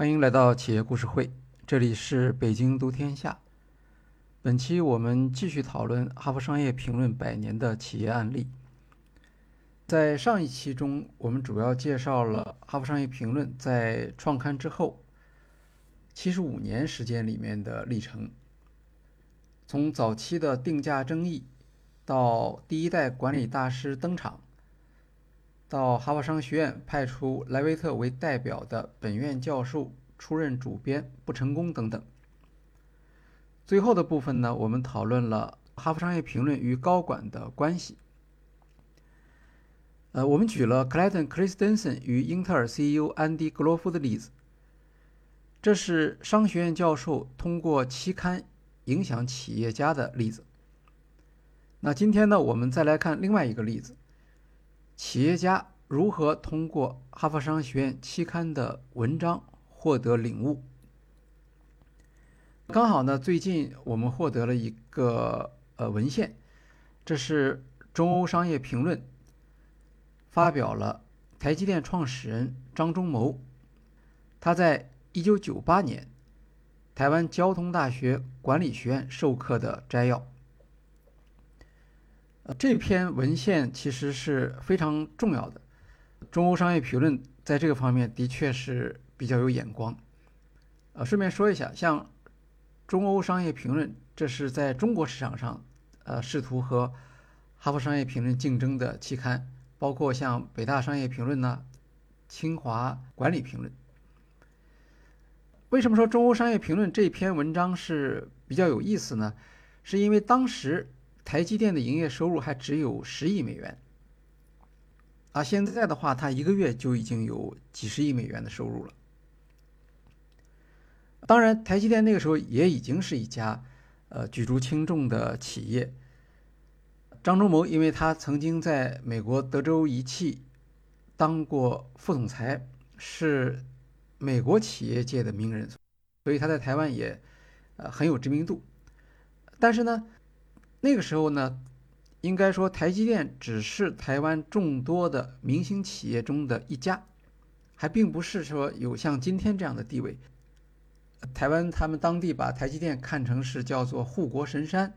欢迎来到企业故事会，这里是北京读天下。本期我们继续讨论《哈佛商业评论》百年的企业案例。在上一期中，我们主要介绍了《哈佛商业评论》在创刊之后七十五年时间里面的历程，从早期的定价争议，到第一代管理大师登场。到哈佛商学院派出莱维特为代表的本院教授出任主编不成功等等。最后的部分呢，我们讨论了《哈佛商业评论》与高管的关系。呃，我们举了 Clayton Christensen 与英特尔 CEO 安迪·格罗夫的例子。这是商学院教授通过期刊影响企业家的例子。那今天呢，我们再来看另外一个例子。企业家如何通过哈佛商学院期刊的文章获得领悟？刚好呢，最近我们获得了一个呃文献，这是中欧商业评论发表了台积电创始人张忠谋他在一九九八年台湾交通大学管理学院授课的摘要。呃这篇文献其实是非常重要的，《中欧商业评论》在这个方面的确是比较有眼光。呃，顺便说一下，像《中欧商业评论》，这是在中国市场上，呃，试图和《哈佛商业评论》竞争的期刊，包括像北大商业评论呢、清华管理评论。为什么说《中欧商业评论》这篇文章是比较有意思呢？是因为当时。台积电的营业收入还只有十亿美元，啊，现在的话，它一个月就已经有几十亿美元的收入了。当然，台积电那个时候也已经是一家呃举足轻重的企业。张忠谋，因为他曾经在美国德州仪器当过副总裁，是美国企业界的名人，所以他在台湾也呃很有知名度。但是呢，那个时候呢，应该说台积电只是台湾众多的明星企业中的一家，还并不是说有像今天这样的地位。台湾他们当地把台积电看成是叫做护国神山，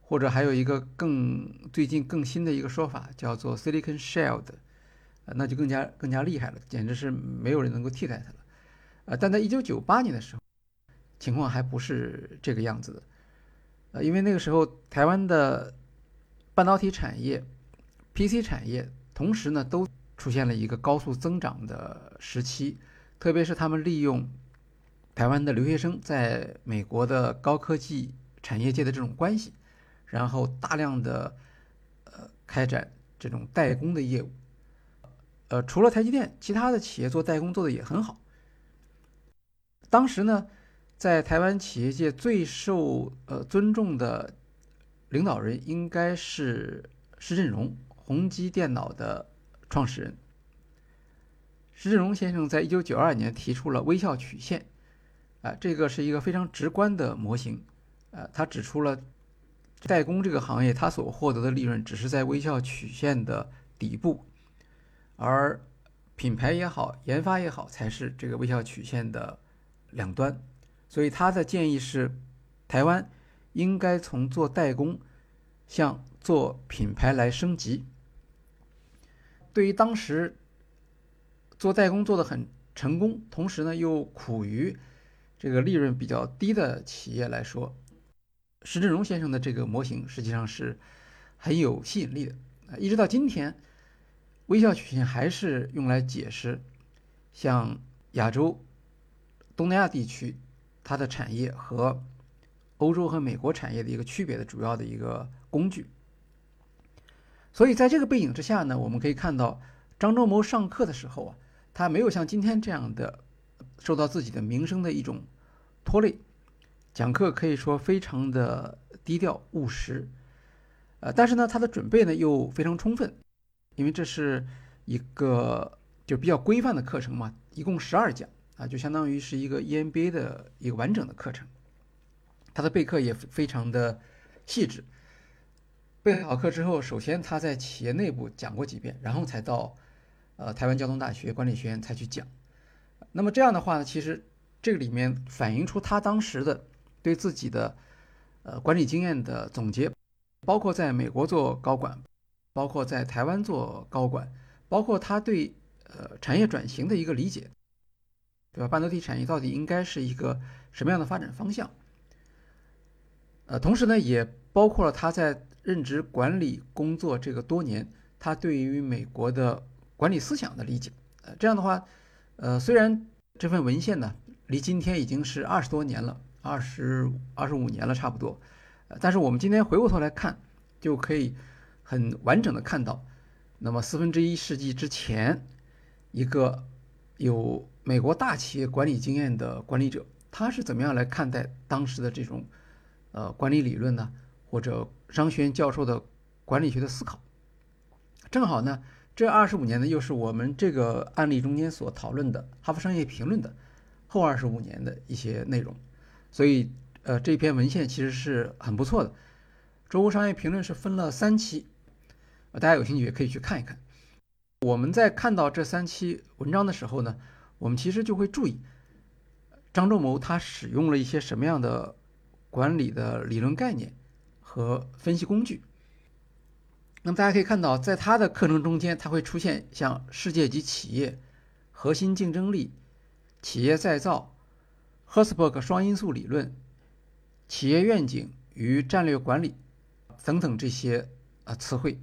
或者还有一个更最近更新的一个说法叫做 Silicon Shield，那就更加更加厉害了，简直是没有人能够替代它了。呃，但在一九九八年的时候，情况还不是这个样子的。呃，因为那个时候台湾的半导体产业、PC 产业同时呢都出现了一个高速增长的时期，特别是他们利用台湾的留学生在美国的高科技产业界的这种关系，然后大量的呃开展这种代工的业务。呃，除了台积电，其他的企业做代工做的也很好。当时呢。在台湾企业界最受呃尊重的领导人应该是施振荣，宏基电脑的创始人。施振荣先生在一九九二年提出了微笑曲线，啊，这个是一个非常直观的模型，呃，他指出了代工这个行业他所获得的利润只是在微笑曲线的底部，而品牌也好，研发也好，才是这个微笑曲线的两端。所以他的建议是，台湾应该从做代工向做品牌来升级。对于当时做代工做的很成功，同时呢又苦于这个利润比较低的企业来说，石振荣先生的这个模型实际上是很有吸引力的。啊，一直到今天，微笑曲线还是用来解释像亚洲、东南亚地区。它的产业和欧洲和美国产业的一个区别的主要的一个工具，所以在这个背景之下呢，我们可以看到张忠谋上课的时候啊，他没有像今天这样的受到自己的名声的一种拖累，讲课可以说非常的低调务实，呃，但是呢，他的准备呢又非常充分，因为这是一个就比较规范的课程嘛，一共十二讲。啊，就相当于是一个 EMBA 的一个完整的课程，他的备课也非常的细致。备好课之后，首先他在企业内部讲过几遍，然后才到呃台湾交通大学管理学院才去讲。那么这样的话呢，其实这个里面反映出他当时的对自己的呃管理经验的总结，包括在美国做高管，包括在台湾做高管，包括他对呃产业转型的一个理解，对吧？半导体产业到底应该是一个什么样的发展方向？呃，同时呢，也包括了他在任职管理工作这个多年，他对于美国的管理思想的理解。呃，这样的话，呃，虽然这份文献呢离今天已经是二十多年了，二十二十五年了差不多，但是我们今天回过头来看，就可以很完整的看到，那么四分之一世纪之前，一个有美国大企业管理经验的管理者，他是怎么样来看待当时的这种。呃，管理理论呢，或者商学院教授的管理学的思考，正好呢，这二十五年呢，又是我们这个案例中间所讨论的《哈佛商业评论》的后二十五年的一些内容，所以呃，这篇文献其实是很不错的。《中国商业评论》是分了三期，大家有兴趣也可以去看一看。我们在看到这三期文章的时候呢，我们其实就会注意张仲谋他使用了一些什么样的。管理的理论概念和分析工具。那么大家可以看到，在他的课程中间，它会出现像世界级企业、核心竞争力、企业再造、Herzberg 双因素理论、企业愿景与战略管理等等这些啊词汇。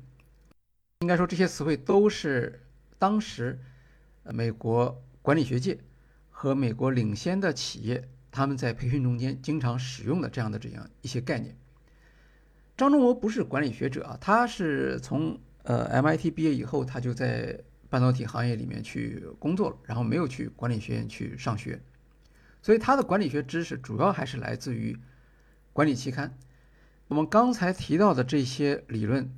应该说，这些词汇都是当时美国管理学界和美国领先的企业。他们在培训中间经常使用的这样的这样一些概念。张忠谋不是管理学者啊，他是从呃 MIT 毕业以后，他就在半导体行业里面去工作了，然后没有去管理学院去上学，所以他的管理学知识主要还是来自于管理期刊。我们刚才提到的这些理论，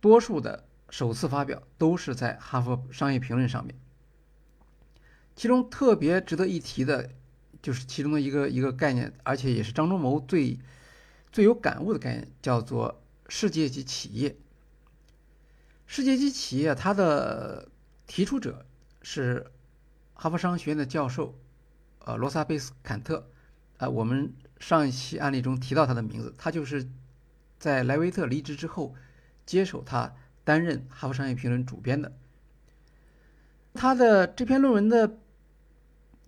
多数的首次发表都是在《哈佛商业评论》上面，其中特别值得一提的。就是其中的一个一个概念，而且也是张忠谋最最有感悟的概念，叫做世界级企业。世界级企业，它的提出者是哈佛商学院的教授，呃，罗萨贝斯坎特，呃，我们上一期案例中提到他的名字，他就是在莱维特离职之后接手他担任哈佛商业评论主编的。他的这篇论文的。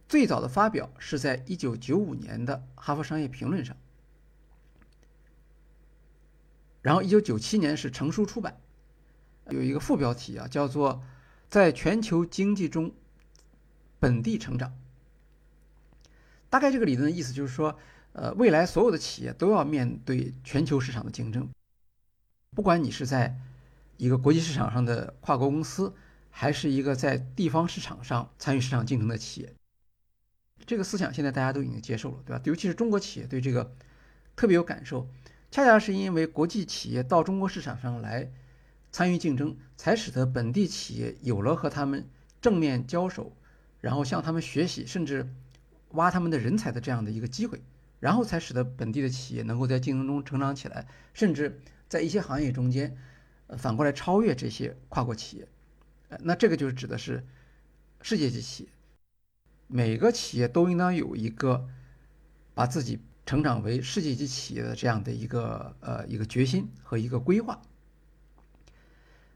最早的发表是在一九九五年的《哈佛商业评论》上，然后一九九七年是成书出版，有一个副标题啊，叫做“在全球经济中本地成长”。大概这个理论的意思就是说，呃，未来所有的企业都要面对全球市场的竞争，不管你是在一个国际市场上的跨国公司，还是一个在地方市场上参与市场竞争的企业。这个思想现在大家都已经接受了，对吧？尤其是中国企业对这个特别有感受，恰恰是因为国际企业到中国市场上来参与竞争，才使得本地企业有了和他们正面交手，然后向他们学习，甚至挖他们的人才的这样的一个机会，然后才使得本地的企业能够在竞争中成长起来，甚至在一些行业中间，反过来超越这些跨国企业。呃，那这个就是指的是世界级企业。每个企业都应当有一个把自己成长为世界级企业的这样的一个呃一个决心和一个规划。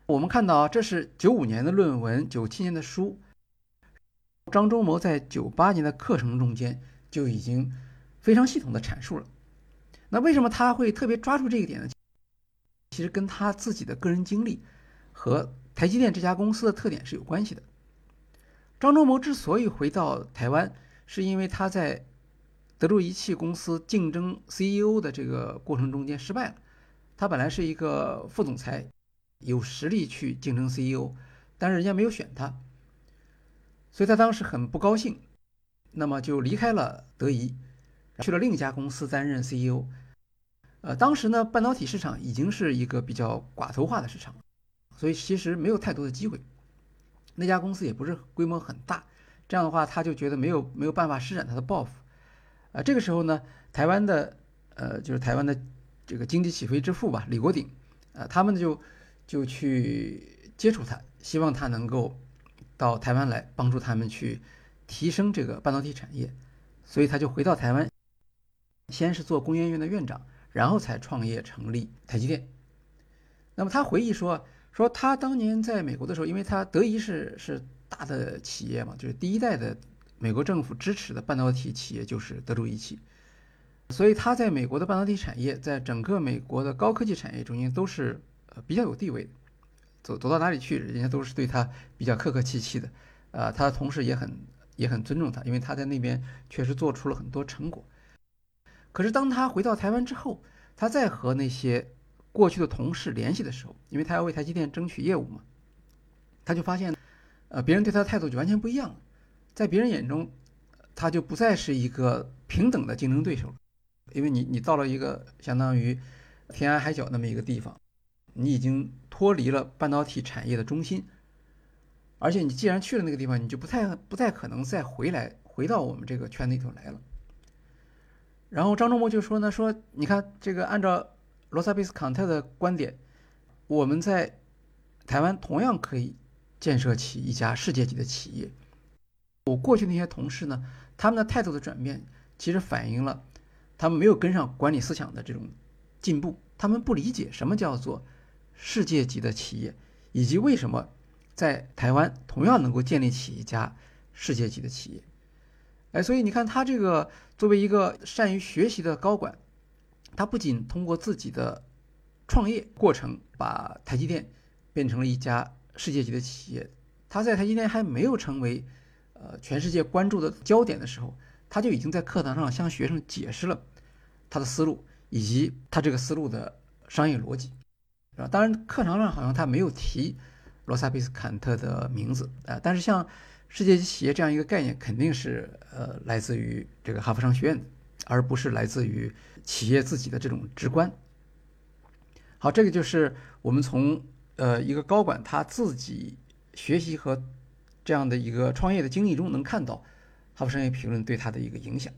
我们看到，这是九五年的论文，九七年的书。张忠谋在九八年的课程中间就已经非常系统的阐述了。那为什么他会特别抓住这一点呢？其实跟他自己的个人经历和台积电这家公司的特点是有关系的。张忠谋之所以回到台湾，是因为他在德州仪器公司竞争 CEO 的这个过程中间失败了。他本来是一个副总裁，有实力去竞争 CEO，但是人家没有选他，所以他当时很不高兴，那么就离开了德仪，去了另一家公司担任 CEO。呃，当时呢，半导体市场已经是一个比较寡头化的市场，所以其实没有太多的机会。那家公司也不是规模很大，这样的话他就觉得没有没有办法施展他的抱负，啊，这个时候呢，台湾的呃就是台湾的这个经济起飞之父吧，李国鼎，啊，他们就就去接触他，希望他能够到台湾来帮助他们去提升这个半导体产业，所以他就回到台湾，先是做工研院的院长，然后才创业成立台积电。那么他回忆说，说他当年在美国的时候，因为他德仪是是大的企业嘛，就是第一代的美国政府支持的半导体企业就是德州仪器，所以他在美国的半导体产业，在整个美国的高科技产业中间都是比较有地位，走走到哪里去，人家都是对他比较客客气气的，啊，他的同事也很也很尊重他，因为他在那边确实做出了很多成果。可是当他回到台湾之后，他再和那些过去的同事联系的时候，因为他要为台积电争取业务嘛，他就发现，呃，别人对他的态度就完全不一样了。在别人眼中，他就不再是一个平等的竞争对手了。因为你你到了一个相当于天涯海角那么一个地方，你已经脱离了半导体产业的中心，而且你既然去了那个地方，你就不太不太可能再回来回到我们这个圈里头来了。然后张忠谋就说呢，说你看这个按照。罗萨贝斯康特的观点，我们在台湾同样可以建设起一家世界级的企业。我过去那些同事呢，他们的态度的转变，其实反映了他们没有跟上管理思想的这种进步。他们不理解什么叫做世界级的企业，以及为什么在台湾同样能够建立起一家世界级的企业。哎，所以你看，他这个作为一个善于学习的高管。他不仅通过自己的创业过程，把台积电变成了一家世界级的企业。他在台积电还没有成为呃全世界关注的焦点的时候，他就已经在课堂上向学生解释了他的思路以及他这个思路的商业逻辑，啊，当然课堂上好像他没有提罗萨贝斯坎特的名字啊，但是像世界级企业这样一个概念，肯定是呃来自于这个哈佛商学院的。而不是来自于企业自己的这种直观。好，这个就是我们从呃一个高管他自己学习和这样的一个创业的经历中能看到《哈佛商业评论》对他的一个影响。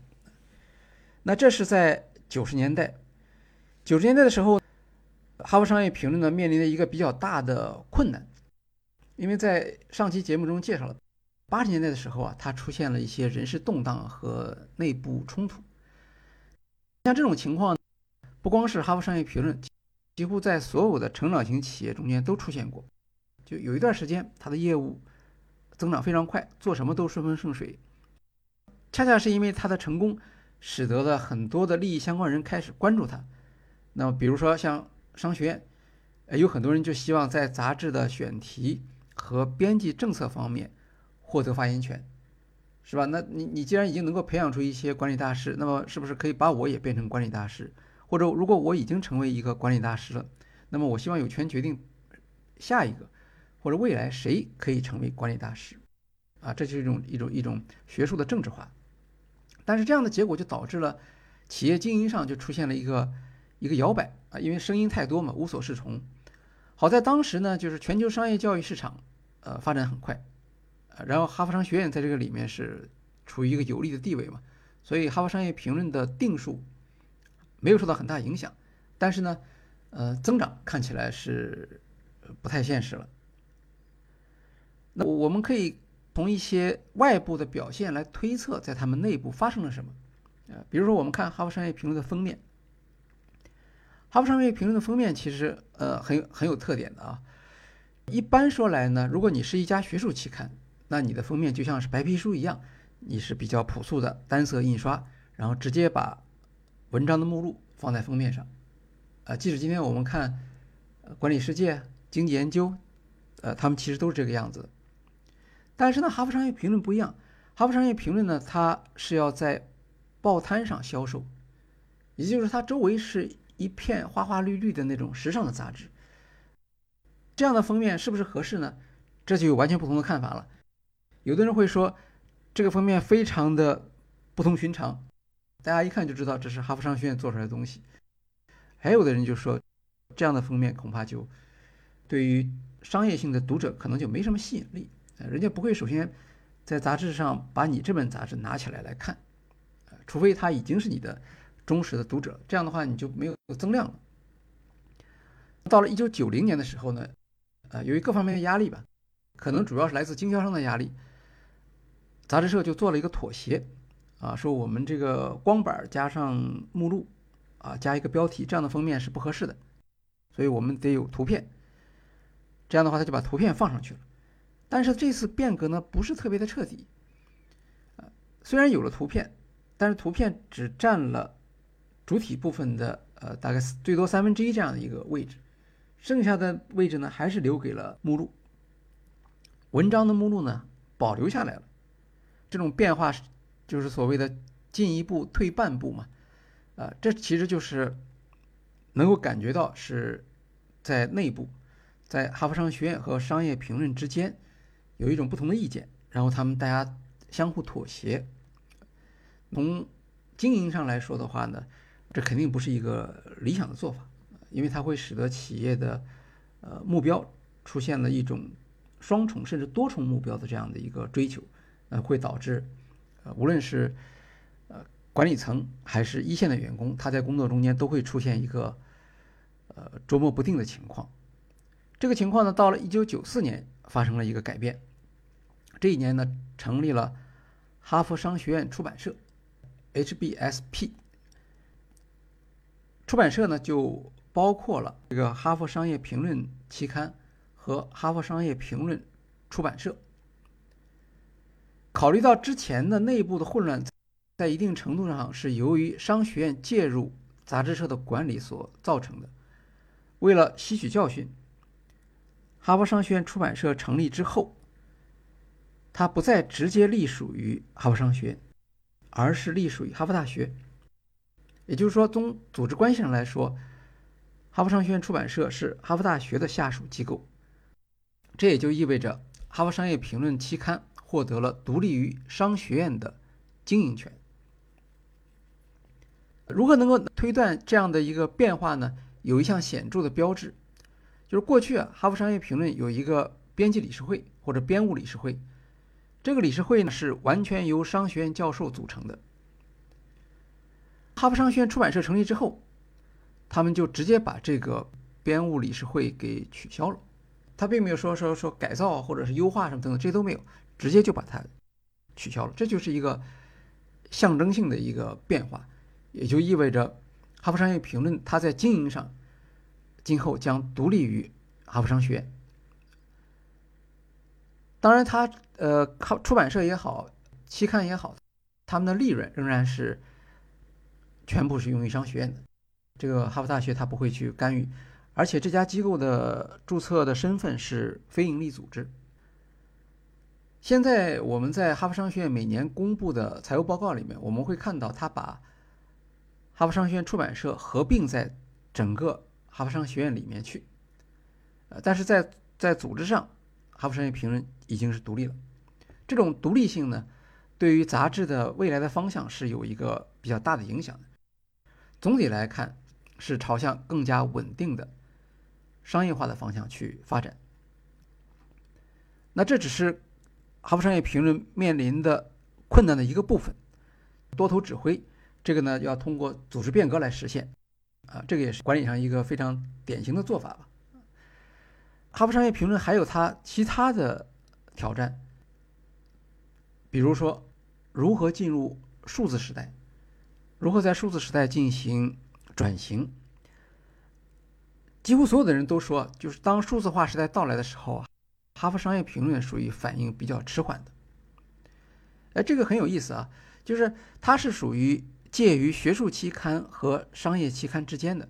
那这是在九十年代，九十年代的时候，《哈佛商业评论》呢面临的一个比较大的困难，因为在上期节目中介绍了，八十年代的时候啊，它出现了一些人事动荡和内部冲突。像这种情况，不光是《哈佛商业评论》，几乎在所有的成长型企业中间都出现过。就有一段时间，它的业务增长非常快，做什么都顺风顺水。恰恰是因为它的成功，使得了很多的利益相关人开始关注它。那么，比如说像商学院，呃有很多人就希望在杂志的选题和编辑政策方面获得发言权。是吧？那你你既然已经能够培养出一些管理大师，那么是不是可以把我也变成管理大师？或者如果我已经成为一个管理大师了，那么我希望有权决定下一个或者未来谁可以成为管理大师？啊，这就是一种一种一种学术的政治化。但是这样的结果就导致了企业经营上就出现了一个一个摇摆啊，因为声音太多嘛，无所适从。好在当时呢，就是全球商业教育市场呃发展很快。呃然后哈佛商学院在这个里面是处于一个有利的地位嘛，所以哈佛商业评论的定数没有受到很大影响，但是呢，呃，增长看起来是不太现实了。那我们可以从一些外部的表现来推测，在他们内部发生了什么。呃，比如说我们看哈佛商业评论的封面，哈佛商业评论的封面其实呃很很有特点的啊。一般说来呢，如果你是一家学术期刊，那你的封面就像是白皮书一样，你是比较朴素的单色印刷，然后直接把文章的目录放在封面上。呃，即使今天我们看《管理世界》《经济研究》，呃，他们其实都是这个样子。但是呢，《哈佛商业评论》不一样，《哈佛商业评论》呢，它是要在报摊上销售，也就是它周围是一片花花绿绿的那种时尚的杂志。这样的封面是不是合适呢？这就有完全不同的看法了。有的人会说，这个封面非常的不同寻常，大家一看就知道这是哈佛商学院做出来的东西。还有的人就说，这样的封面恐怕就对于商业性的读者可能就没什么吸引力，人家不会首先在杂志上把你这本杂志拿起来来看，除非他已经是你的忠实的读者，这样的话你就没有增量了。到了一九九零年的时候呢，呃，由于各方面的压力吧，可能主要是来自经销商的压力。杂志社就做了一个妥协，啊，说我们这个光板加上目录，啊，加一个标题，这样的封面是不合适的，所以我们得有图片。这样的话，他就把图片放上去了。但是这次变革呢，不是特别的彻底。虽然有了图片，但是图片只占了主体部分的呃大概最多三分之一这样的一个位置，剩下的位置呢，还是留给了目录。文章的目录呢，保留下来了。这种变化是，就是所谓的进一步退半步嘛，啊，这其实就是能够感觉到是在内部，在哈佛商学院和商业评论之间有一种不同的意见，然后他们大家相互妥协。从经营上来说的话呢，这肯定不是一个理想的做法，因为它会使得企业的呃目标出现了一种双重甚至多重目标的这样的一个追求。呃，会导致，呃，无论是呃管理层还是一线的员工，他在工作中间都会出现一个呃捉摸不定的情况。这个情况呢，到了一九九四年发生了一个改变。这一年呢，成立了哈佛商学院出版社 （HBSP）。出版社呢，就包括了这个《哈佛商业评论》期刊和《哈佛商业评论》出版社。考虑到之前的内部的混乱，在一定程度上是由于商学院介入杂志社的管理所造成的。为了吸取教训，哈佛商学院出版社成立之后，它不再直接隶属于哈佛商学院，而是隶属于哈佛大学。也就是说，从组织关系上来说，哈佛商学院出版社是哈佛大学的下属机构。这也就意味着《哈佛商业评论》期刊。获得了独立于商学院的经营权。如何能够推断这样的一个变化呢？有一项显著的标志，就是过去啊，《哈佛商业评论》有一个编辑理事会或者编务理事会，这个理事会呢是完全由商学院教授组成的。哈佛商学院出版社成立之后，他们就直接把这个编务理事会给取消了，他并没有说说说改造或者是优化什么等等，这都没有。直接就把它取消了，这就是一个象征性的一个变化，也就意味着《哈佛商业评论》它在经营上今后将独立于哈佛商学院。当然，它呃，靠出版社也好，期刊也好，他们的利润仍然是全部是用于商学院的。这个哈佛大学它不会去干预，而且这家机构的注册的身份是非营利组织。现在我们在哈佛商学院每年公布的财务报告里面，我们会看到他把哈佛商学院出版社合并在整个哈佛商学院里面去。呃，但是在在组织上，哈佛商业评论已经是独立了。这种独立性呢，对于杂志的未来的方向是有一个比较大的影响的。总体来看，是朝向更加稳定的商业化的方向去发展。那这只是。哈佛商业评论面临的困难的一个部分，多头指挥，这个呢要通过组织变革来实现，啊，这个也是管理上一个非常典型的做法吧。哈佛商业评论还有它其他的挑战，比如说如何进入数字时代，如何在数字时代进行转型。几乎所有的人都说，就是当数字化时代到来的时候啊。哈佛商业评论属于反应比较迟缓的，哎，这个很有意思啊，就是它是属于介于学术期刊和商业期刊之间的。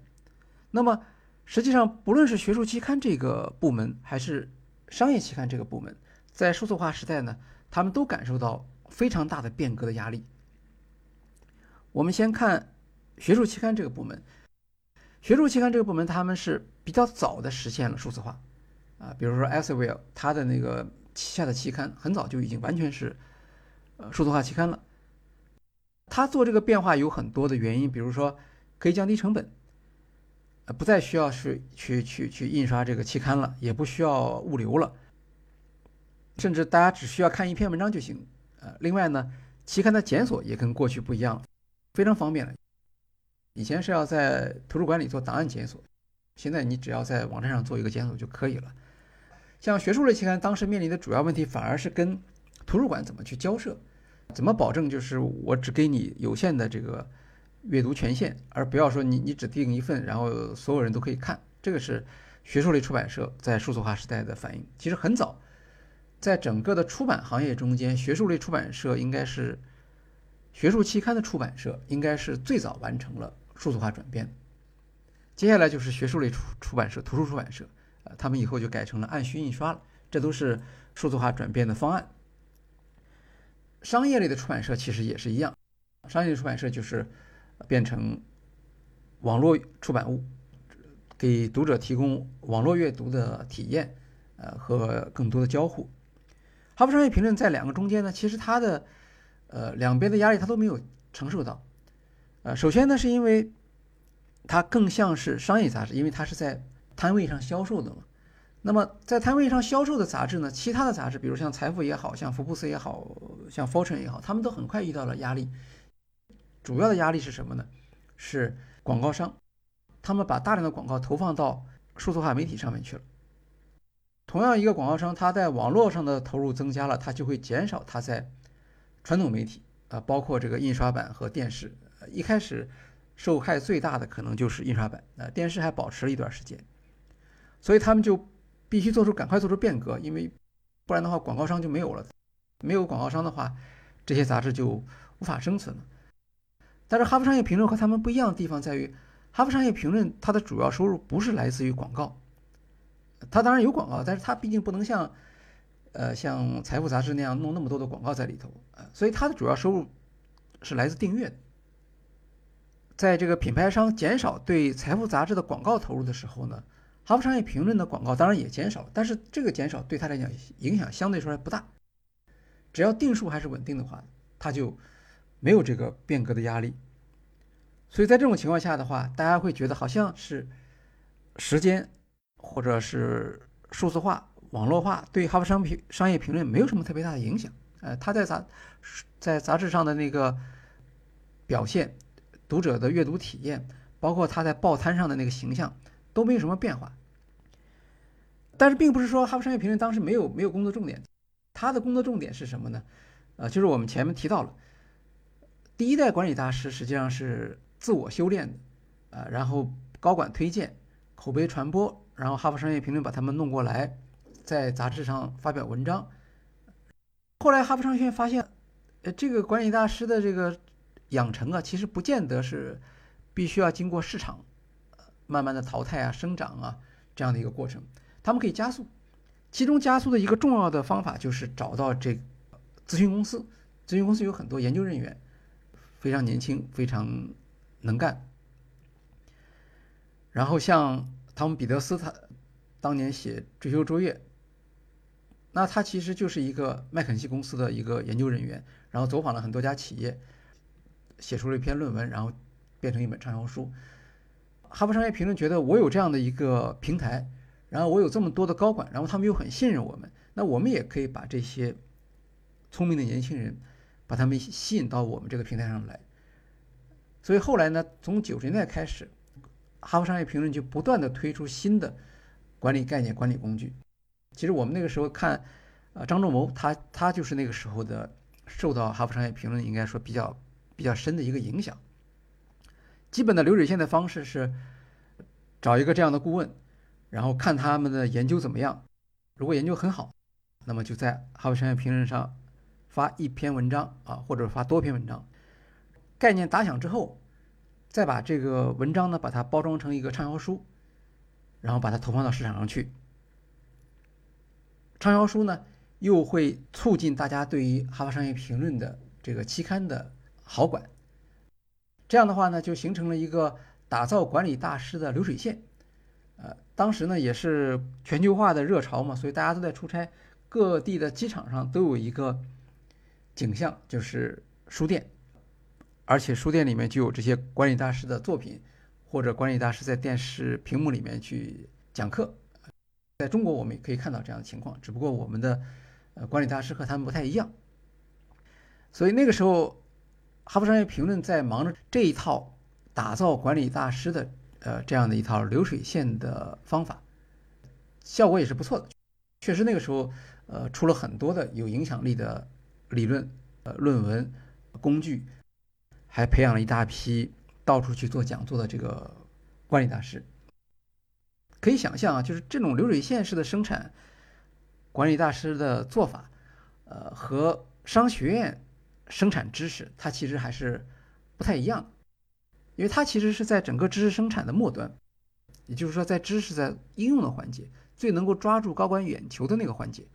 那么实际上，不论是学术期刊这个部门，还是商业期刊这个部门，在数字化时代呢，他们都感受到非常大的变革的压力。我们先看学术期刊这个部门，学术期刊这个部门，他们是比较早的实现了数字化。啊，比如说 Elsevier，它的那个旗下的期刊很早就已经完全是呃数字化期刊了。它做这个变化有很多的原因，比如说可以降低成本，呃，不再需要是去去去印刷这个期刊了，也不需要物流了，甚至大家只需要看一篇文章就行。呃，另外呢，期刊的检索也跟过去不一样了，非常方便了。以前是要在图书馆里做档案检索，现在你只要在网站上做一个检索就可以了。像学术类期刊，当时面临的主要问题反而是跟图书馆怎么去交涉。怎么保证就是我只给你有限的这个阅读权限，而不要说你你只订一份，然后所有人都可以看。这个是学术类出版社在数字化时代的反应。其实很早，在整个的出版行业中间，学术类出版社应该是学术期刊的出版社，应该是最早完成了数字化转变。接下来就是学术类出出版社、图书出版社，呃，他们以后就改成了按需印刷了。这都是数字化转变的方案。商业类的出版社其实也是一样，商业出版社就是变成网络出版物，给读者提供网络阅读的体验，呃和更多的交互。哈佛商业评论在两个中间呢，其实它的呃两边的压力他都没有承受到。呃，首先呢是因为它更像是商业杂志，因为它是在摊位上销售的嘛。那么在摊位上销售的杂志呢，其他的杂志，比如像财富也好像福布斯也好像 Fortune 也好，他们都很快遇到了压力。主要的压力是什么呢？是广告商，他们把大量的广告投放到数字化媒体上面去了。同样一个广告商，他在网络上的投入增加了，他就会减少他在传统媒体啊，包括这个印刷版和电视。一开始受害最大的可能就是印刷版，呃，电视还保持了一段时间，所以他们就。必须做出赶快做出变革，因为不然的话广告商就没有了。没有广告商的话，这些杂志就无法生存了。但是《哈佛商业评论》和他们不一样的地方在于，《哈佛商业评论》它的主要收入不是来自于广告，它当然有广告，但是它毕竟不能像呃像财富杂志那样弄那么多的广告在里头啊，所以它的主要收入是来自订阅的。在这个品牌商减少对财富杂志的广告投入的时候呢？哈佛商业评论的广告当然也减少了，但是这个减少对他来讲影响相对说来不大。只要定数还是稳定的话，他就没有这个变革的压力。所以在这种情况下的话，大家会觉得好像是时间或者是数字化、网络化对哈佛商品商业评论没有什么特别大的影响。呃，他在杂在杂志上的那个表现、读者的阅读体验，包括他在报摊上的那个形象都没有什么变化。但是并不是说哈佛商业评论当时没有没有工作重点，他的工作重点是什么呢？呃，就是我们前面提到了，第一代管理大师实际上是自我修炼的，呃，然后高管推荐、口碑传播，然后哈佛商业评论把他们弄过来，在杂志上发表文章。后来哈佛商学院发现，呃，这个管理大师的这个养成啊，其实不见得是必须要经过市场慢慢的淘汰啊、生长啊这样的一个过程。他们可以加速，其中加速的一个重要的方法就是找到这咨询公司。咨询公司有很多研究人员，非常年轻，非常能干。然后像汤姆·彼得斯，他当年写《追求卓越》，那他其实就是一个麦肯锡公司的一个研究人员，然后走访了很多家企业，写出了一篇论文，然后变成一本畅销书。哈佛商业评论觉得我有这样的一个平台。然后我有这么多的高管，然后他们又很信任我们，那我们也可以把这些聪明的年轻人，把他们吸引到我们这个平台上来。所以后来呢，从九十年代开始，哈佛商业评论就不断的推出新的管理概念、管理工具。其实我们那个时候看，呃，张仲谋他他就是那个时候的受到哈佛商业评论应该说比较比较深的一个影响。基本的流水线的方式是找一个这样的顾问。然后看他们的研究怎么样，如果研究很好，那么就在《哈佛商业评论》上发一篇文章啊，或者发多篇文章，概念打响之后，再把这个文章呢，把它包装成一个畅销书，然后把它投放到市场上去。畅销书呢，又会促进大家对于《哈佛商业评论》的这个期刊的好感，这样的话呢，就形成了一个打造管理大师的流水线。呃，当时呢也是全球化的热潮嘛，所以大家都在出差，各地的机场上都有一个景象，就是书店，而且书店里面就有这些管理大师的作品，或者管理大师在电视屏幕里面去讲课。在中国我们也可以看到这样的情况，只不过我们的呃管理大师和他们不太一样。所以那个时候，《哈佛商业评论》在忙着这一套打造管理大师的。呃，这样的一套流水线的方法，效果也是不错的。确实，那个时候，呃，出了很多的有影响力的理论呃论文工具，还培养了一大批到处去做讲座的这个管理大师。可以想象啊，就是这种流水线式的生产管理大师的做法，呃，和商学院生产知识，它其实还是不太一样，因为它其实是在整个知识生产的末端，也就是说，在知识在应用的环节，最能够抓住高管眼球的那个环节，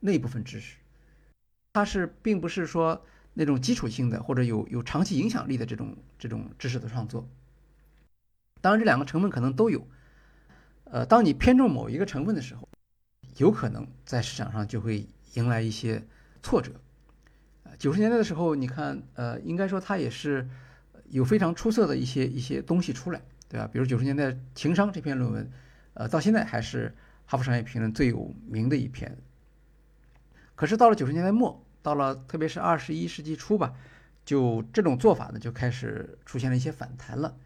那一部分知识，它是并不是说那种基础性的或者有有长期影响力的这种这种知识的创作。当然，这两个成分可能都有。呃，当你偏重某一个成分的时候，有可能在市场上就会迎来一些挫折。九十年代的时候，你看，呃，应该说它也是有非常出色的一些一些东西出来，对吧？比如九十年代情商这篇论文，呃，到现在还是哈佛商业评论最有名的一篇。可是到了九十年代末，到了特别是二十一世纪初吧，就这种做法呢就开始出现了一些反弹了。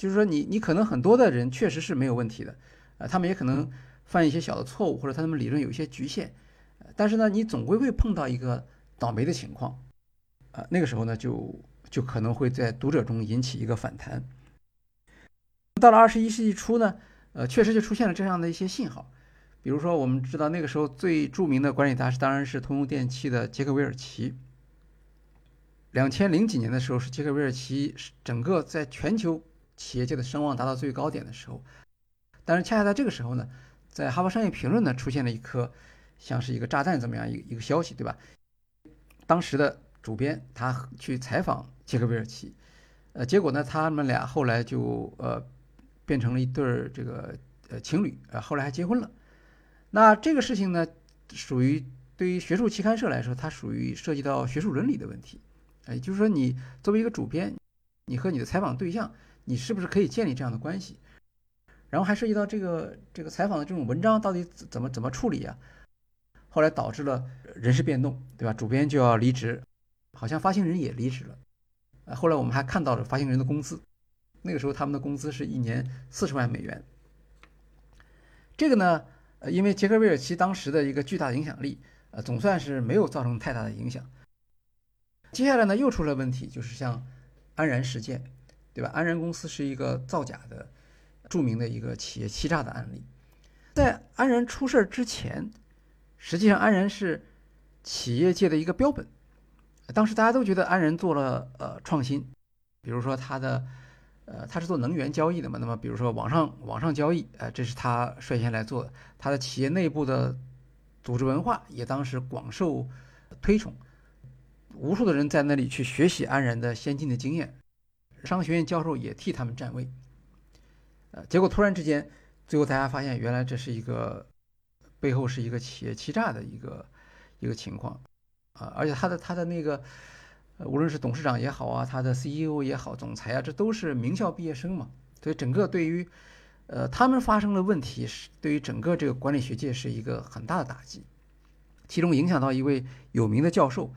就是说，你你可能很多的人确实是没有问题的，呃，他们也可能犯一些小的错误，或者他们理论有一些局限，但是呢，你总归会碰到一个倒霉的情况，啊，那个时候呢，就就可能会在读者中引起一个反弹。到了二十一世纪初呢，呃，确实就出现了这样的一些信号，比如说，我们知道那个时候最著名的管理大师当然是通用电气的杰克韦尔奇。两千零几年的时候，是杰克韦尔奇整个在全球。企业界的声望达到最高点的时候，但是恰恰在这个时候呢，在《哈佛商业评论》呢出现了一颗像是一个炸弹怎么样一个一个消息，对吧？当时的主编他去采访杰克韦尔奇，呃，结果呢，他们俩后来就呃变成了一对儿这个呃情侣，呃，后来还结婚了。那这个事情呢，属于对于学术期刊社来说，它属于涉及到学术伦理的问题，也就是说，你作为一个主编，你和你的采访对象。你是不是可以建立这样的关系？然后还涉及到这个这个采访的这种文章到底怎么怎么处理啊？后来导致了人事变动，对吧？主编就要离职，好像发行人也离职了。呃，后来我们还看到了发行人的工资，那个时候他们的工资是一年四十万美元。这个呢，呃，因为杰克韦尔奇当时的一个巨大的影响力，呃，总算是没有造成太大的影响。接下来呢，又出了问题，就是像安然事件。对吧？安然公司是一个造假的著名的一个企业欺诈的案例。在安然出事儿之前，实际上安然是企业界的一个标本。当时大家都觉得安然做了呃创新，比如说他的呃他是做能源交易的嘛，那么比如说网上网上交易，呃这是他率先来做的。他的企业内部的组织文化也当时广受推崇，无数的人在那里去学习安然的先进的经验。商学院教授也替他们站位，呃，结果突然之间，最后大家发现，原来这是一个背后是一个企业欺诈的一个一个情况，啊，而且他的他的那个，无论是董事长也好啊，他的 CEO 也好，总裁啊，这都是名校毕业生嘛，所以整个对于，呃，他们发生的问题是对于整个这个管理学界是一个很大的打击，其中影响到一位有名的教授，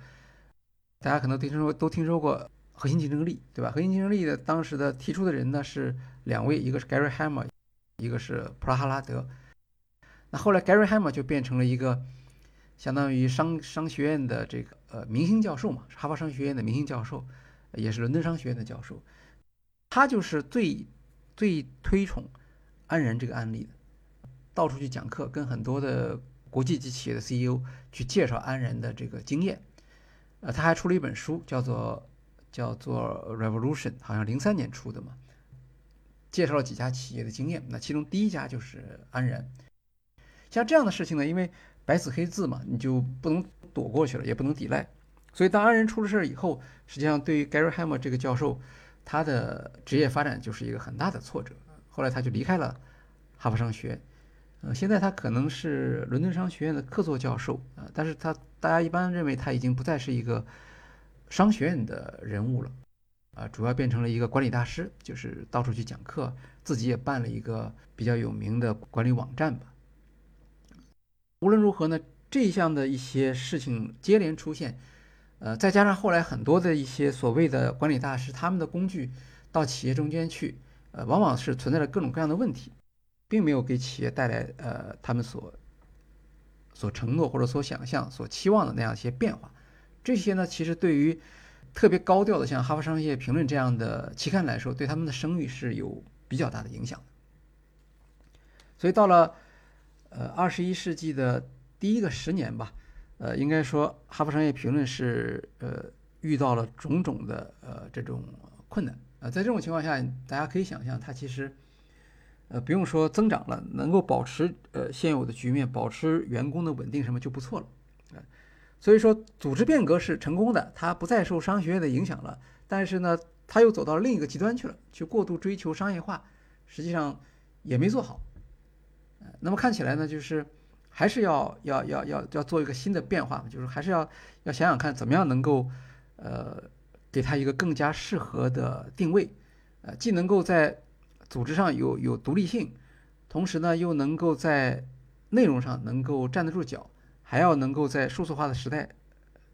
大家可能听说都听说过。核心竞争力，对吧？核心竞争力的当时的提出的人呢是两位，一个是 Gary Hammer，一个是普拉哈拉德。那后来 Gary Hammer 就变成了一个相当于商商学院的这个呃明星教授嘛，哈佛商学院的明星教授，也是伦敦商学院的教授。他就是最最推崇安然这个案例的，到处去讲课，跟很多的国际级企业的 CEO 去介绍安然的这个经验。呃，他还出了一本书，叫做。叫做 Revolution，好像零三年出的嘛，介绍了几家企业的经验。那其中第一家就是安然。像这样的事情呢，因为白纸黑字嘛，你就不能躲过去了，也不能抵赖。所以当安然出了事儿以后，实际上对于 Gary Hammer 这个教授，他的职业发展就是一个很大的挫折。后来他就离开了哈佛商学院，呃，现在他可能是伦敦商学院的客座教授啊，但是他大家一般认为他已经不再是一个。商学院的人物了，啊，主要变成了一个管理大师，就是到处去讲课，自己也办了一个比较有名的管理网站吧。无论如何呢，这一项的一些事情接连出现，呃，再加上后来很多的一些所谓的管理大师，他们的工具到企业中间去，呃，往往是存在着各种各样的问题，并没有给企业带来呃他们所所承诺或者所想象、所期望的那样一些变化。这些呢，其实对于特别高调的像《哈佛商业评论》这样的期刊来说，对他们的声誉是有比较大的影响。所以到了呃二十一世纪的第一个十年吧，呃，应该说《哈佛商业评论》是呃遇到了种种的呃这种困难啊，在这种情况下，大家可以想象，它其实呃不用说增长了，能够保持呃现有的局面，保持员工的稳定什么就不错了。所以说，组织变革是成功的，它不再受商学院的影响了，但是呢，它又走到另一个极端去了，去过度追求商业化，实际上也没做好。那么看起来呢，就是还是要要要要要做一个新的变化，就是还是要要想想看怎么样能够，呃，给他一个更加适合的定位，呃，既能够在组织上有有独立性，同时呢又能够在内容上能够站得住脚，还要能够在数字化的时代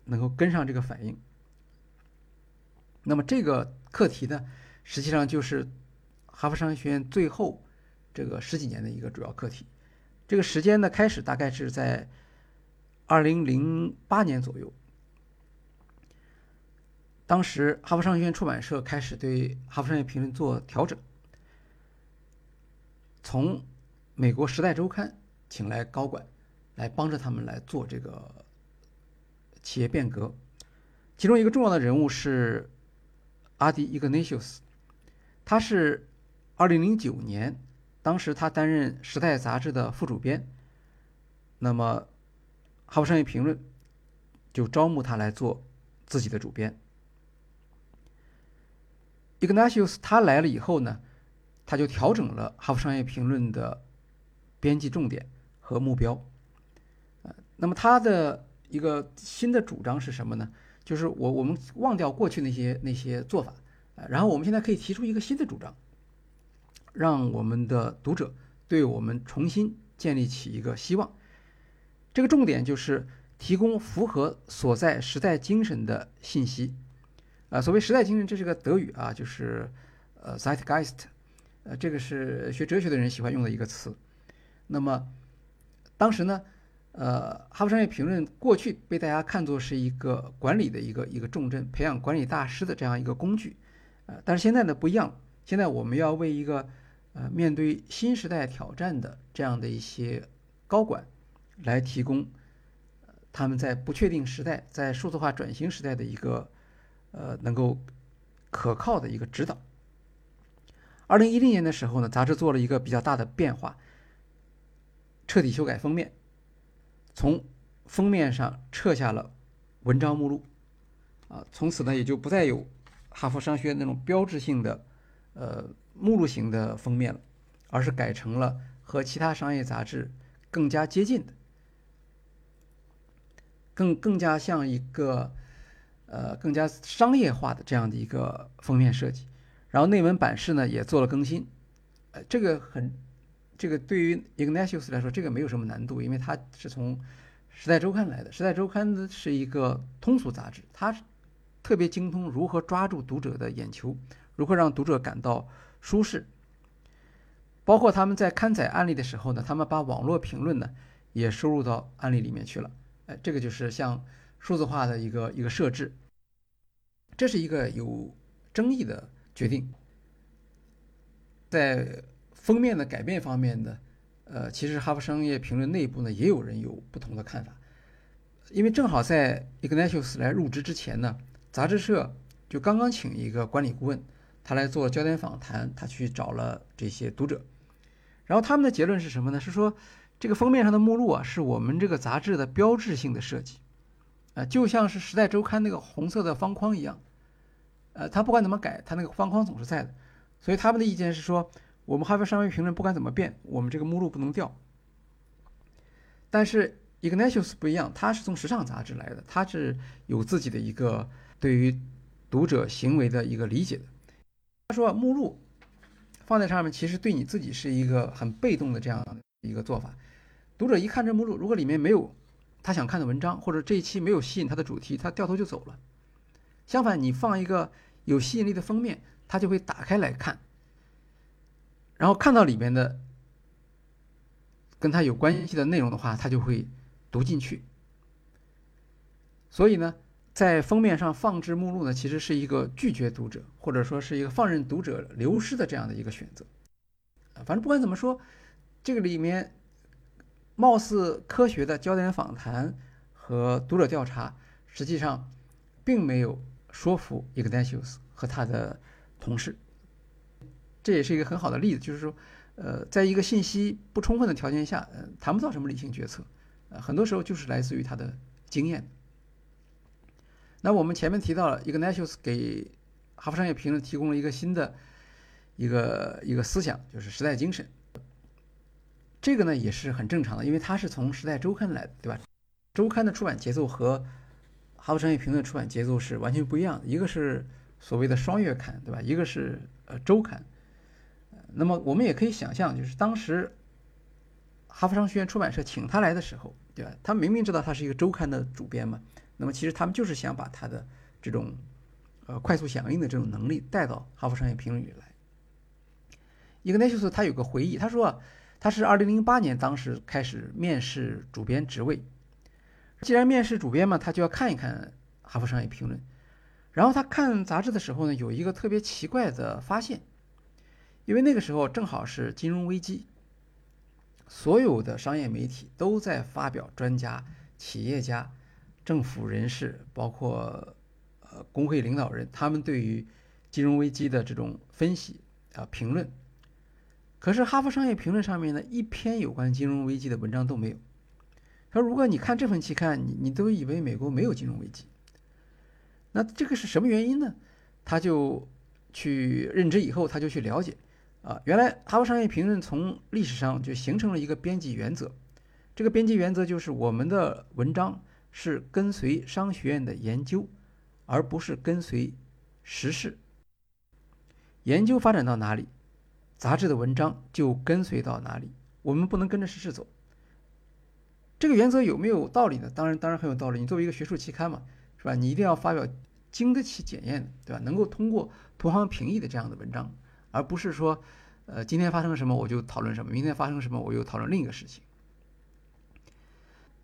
能够跟上这个反应。那么这个课题呢，实际上就是哈佛商学院最后。这个十几年的一个主要课题，这个时间呢开始大概是在二零零八年左右。当时哈佛商学院出版社开始对《哈佛商业评论》做调整，从美国《时代周刊》请来高管来帮着他们来做这个企业变革，其中一个重要的人物是阿迪·伊格内修斯，他是二零零九年。当时他担任《时代》杂志的副主编，那么《哈佛商业评论》就招募他来做自己的主编。Ignatius 他来了以后呢，他就调整了《哈佛商业评论》的编辑重点和目标。那么他的一个新的主张是什么呢？就是我我们忘掉过去那些那些做法，呃，然后我们现在可以提出一个新的主张。让我们的读者对我们重新建立起一个希望。这个重点就是提供符合所在时代精神的信息。啊，所谓时代精神，这是个德语啊，就是呃 Zeitgeist，呃，这个是学哲学的人喜欢用的一个词。那么当时呢，呃，《哈佛商业评论》过去被大家看作是一个管理的一个一个重镇，培养管理大师的这样一个工具。呃，但是现在呢不一样，现在我们要为一个呃，面对新时代挑战的这样的一些高管，来提供他们在不确定时代、在数字化转型时代的一个呃能够可靠的一个指导。二零一零年的时候呢，杂志做了一个比较大的变化，彻底修改封面，从封面上撤下了文章目录，啊，从此呢也就不再有哈佛商学院那种标志性的呃。目录型的封面了，而是改成了和其他商业杂志更加接近的，更更加像一个呃更加商业化的这样的一个封面设计。然后内文版式呢也做了更新，呃，这个很这个对于 Ignatius 来说，这个没有什么难度，因为他是从《时代周刊》来的，《时代周刊》是一个通俗杂志，它特别精通如何抓住读者的眼球，如何让读者感到。舒适，包括他们在刊载案例的时候呢，他们把网络评论呢也收入到案例里面去了。哎，这个就是像数字化的一个一个设置，这是一个有争议的决定。在封面的改变方面呢，呃，其实哈佛商业评论内部呢也有人有不同的看法，因为正好在 Ignatius 来入职之前呢，杂志社就刚刚请一个管理顾问。他来做焦点访谈，他去找了这些读者，然后他们的结论是什么呢？是说这个封面上的目录啊，是我们这个杂志的标志性的设计，啊，就像是《时代周刊》那个红色的方框一样，呃，他不管怎么改，他那个方框总是在的。所以他们的意见是说，我们哈佛商业评论不管怎么变，我们这个目录不能掉。但是 Ignatius 不一样，他是从时尚杂志来的，他是有自己的一个对于读者行为的一个理解的。他说：“目录放在上面，其实对你自己是一个很被动的这样一个做法。读者一看这目录，如果里面没有他想看的文章，或者这一期没有吸引他的主题，他掉头就走了。相反，你放一个有吸引力的封面，他就会打开来看，然后看到里面的跟他有关系的内容的话，他就会读进去。所以呢。”在封面上放置目录呢，其实是一个拒绝读者，或者说是一个放任读者流失的这样的一个选择。反正不管怎么说，这个里面貌似科学的焦点访谈和读者调查，实际上并没有说服 Ignatius 和他的同事。这也是一个很好的例子，就是说，呃，在一个信息不充分的条件下，呃，谈不到什么理性决策，呃，很多时候就是来自于他的经验。那我们前面提到了 Ignatius 给《哈佛商业评论》提供了一个新的一个一个思想，就是时代精神。这个呢也是很正常的，因为它是从《时代周刊》来的，对吧？周刊的出版节奏和《哈佛商业评论》出版节奏是完全不一样的，一个是所谓的双月刊，对吧？一个是呃周刊。那么我们也可以想象，就是当时哈佛商学院出版社请他来的时候，对吧？他明明知道他是一个周刊的主编嘛，那么其实他们就是想把他的这种呃快速响应的这种能力带到《哈佛商业评论》里来。伊格内修斯他有个回忆，他说他是2008年当时开始面试主编职位，既然面试主编嘛，他就要看一看《哈佛商业评论》，然后他看杂志的时候呢，有一个特别奇怪的发现。因为那个时候正好是金融危机，所有的商业媒体都在发表专家、企业家、政府人士，包括呃工会领导人，他们对于金融危机的这种分析啊评论。可是《哈佛商业评论》上面呢，一篇有关金融危机的文章都没有。他说：“如果你看这份期刊，你你都以为美国没有金融危机。那这个是什么原因呢？”他就去认知以后，他就去了解。啊，原来《哈佛商业评论》从历史上就形成了一个编辑原则，这个编辑原则就是我们的文章是跟随商学院的研究，而不是跟随时事。研究发展到哪里，杂志的文章就跟随到哪里，我们不能跟着时事走。这个原则有没有道理呢？当然，当然很有道理。你作为一个学术期刊嘛，是吧？你一定要发表经得起检验的，对吧？能够通过同行评议的这样的文章。而不是说，呃，今天发生了什么我就讨论什么，明天发生什么我又讨论另一个事情。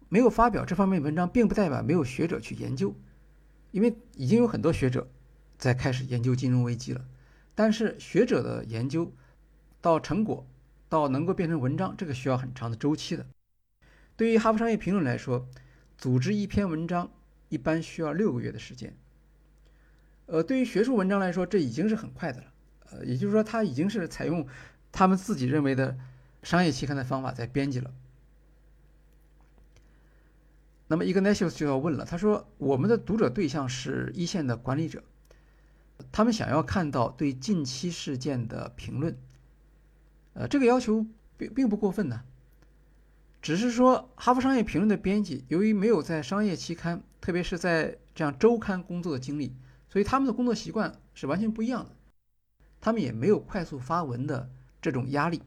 没有发表这方面文章，并不代表没有学者去研究，因为已经有很多学者在开始研究金融危机了。但是学者的研究到成果到能够变成文章，这个需要很长的周期的。对于《哈佛商业评论》来说，组织一篇文章一般需要六个月的时间。呃，对于学术文章来说，这已经是很快的了。呃，也就是说，他已经是采用他们自己认为的商业期刊的方法在编辑了。那么，Ignatius 就要问了，他说：“我们的读者对象是一线的管理者，他们想要看到对近期事件的评论。呃，这个要求并并不过分呢，只是说《哈佛商业评论》的编辑由于没有在商业期刊，特别是在这样周刊工作的经历，所以他们的工作习惯是完全不一样的。”他们也没有快速发文的这种压力。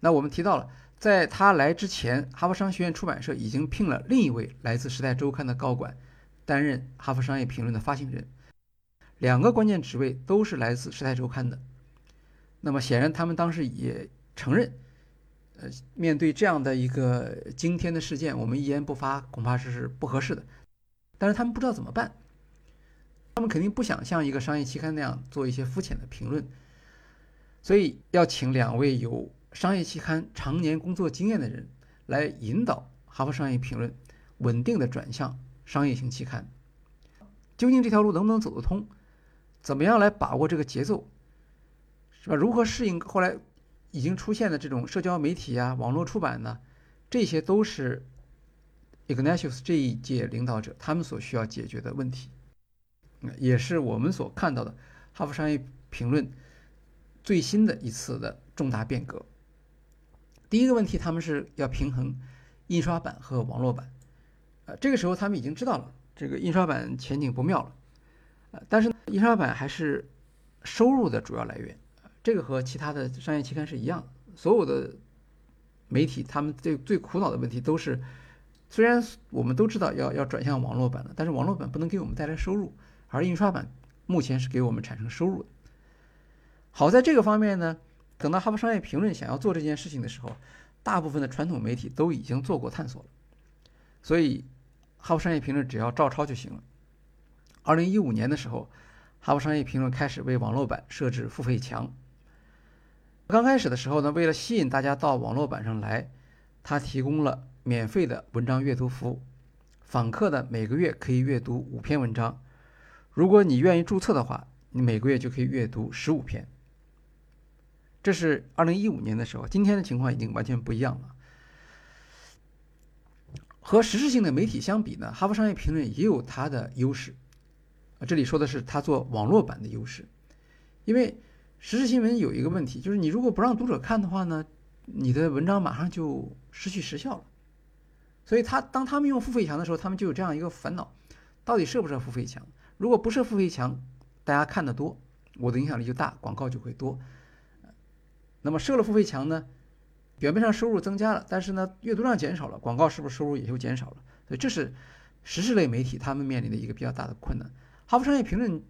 那我们提到了，在他来之前，哈佛商学院出版社已经聘了另一位来自《时代周刊》的高管，担任《哈佛商业评论》的发行人。两个关键职位都是来自《时代周刊》的。那么显然，他们当时也承认，呃，面对这样的一个惊天的事件，我们一言不发恐怕是不合适的。但是他们不知道怎么办。他们肯定不想像一个商业期刊那样做一些肤浅的评论，所以要请两位有商业期刊常年工作经验的人来引导《哈佛商业评论》稳定的转向商业型期刊。究竟这条路能不能走得通？怎么样来把握这个节奏？是吧？如何适应后来已经出现的这种社交媒体啊、网络出版呢？这些都是 Ignatius 这一届领导者他们所需要解决的问题。也是我们所看到的《哈佛商业评论》最新的一次的重大变革。第一个问题，他们是要平衡印刷版和网络版。呃，这个时候他们已经知道了这个印刷版前景不妙了。呃，但是印刷版还是收入的主要来源。这个和其他的商业期刊是一样的。所有的媒体，他们最最苦恼的问题都是，虽然我们都知道要要转向网络版了，但是网络版不能给我们带来收入。而印刷版目前是给我们产生收入的。好在这个方面呢，等到《哈佛商业评论》想要做这件事情的时候，大部分的传统媒体都已经做过探索了。所以，《哈佛商业评论只要照抄就行了。二零一五年的时候，哈佛商业评论开始为网络版设置付费墙。刚开始的时候呢，为了吸引大家到网络版上来，它提供了免费的文章阅读服务，访客呢每个月可以阅读五篇文章。如果你愿意注册的话，你每个月就可以阅读十五篇。这是二零一五年的时候，今天的情况已经完全不一样了。和实质性的媒体相比呢，哈佛商业评论也有它的优势。这里说的是它做网络版的优势，因为时事新闻有一个问题，就是你如果不让读者看的话呢，你的文章马上就失去时效了。所以他当他们用付费墙的时候，他们就有这样一个烦恼：到底设不设付费墙？如果不设付费墙，大家看得多，我的影响力就大，广告就会多。那么设了付费墙呢，表面上收入增加了，但是呢阅读量减少了，广告是不是收入也就减少了？所以这是时事类媒体他们面临的一个比较大的困难。哈佛商业评论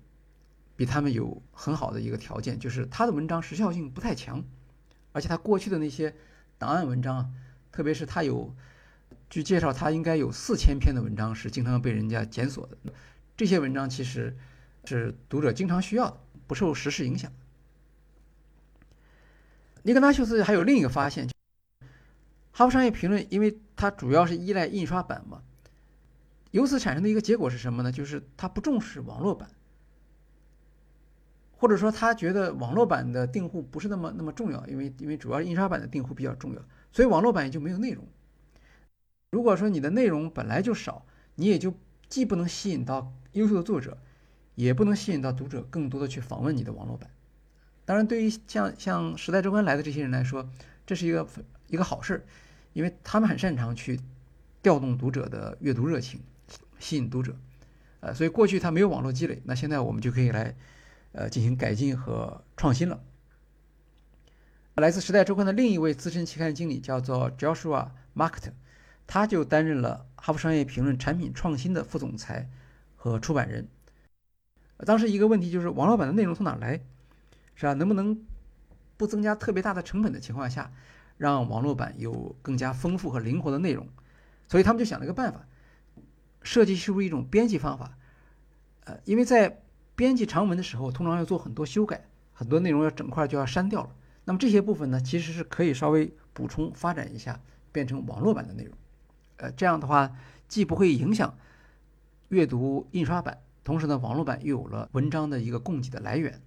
比他们有很好的一个条件，就是他的文章时效性不太强，而且他过去的那些档案文章啊，特别是他有，据介绍他应该有四千篇的文章是经常被人家检索的，这些文章其实是读者经常需要的，不受时事影响。尼格拉修斯还有另一个发现，哈佛商业评论因为它主要是依赖印刷版嘛。由此产生的一个结果是什么呢？就是他不重视网络版，或者说他觉得网络版的订户不是那么那么重要，因为因为主要印刷版的订户比较重要，所以网络版也就没有内容。如果说你的内容本来就少，你也就既不能吸引到优秀的作者，也不能吸引到读者更多的去访问你的网络版。当然，对于像像时代周刊来的这些人来说，这是一个一个好事，因为他们很擅长去调动读者的阅读热情。吸引读者，呃，所以过去他没有网络积累，那现在我们就可以来，呃，进行改进和创新了。来自《时代周刊》的另一位资深期刊经理叫做 Joshua Market，他就担任了《哈佛商业评论》产品创新的副总裁和出版人。当时一个问题就是，网络版的内容从哪来？是吧？能不能不增加特别大的成本的情况下，让网络版有更加丰富和灵活的内容？所以他们就想了一个办法。设计出一种编辑方法，呃，因为在编辑长文的时候，通常要做很多修改，很多内容要整块就要删掉了。那么这些部分呢，其实是可以稍微补充发展一下，变成网络版的内容。呃，这样的话既不会影响阅读印刷版，同时呢，网络版又有了文章的一个供给的来源。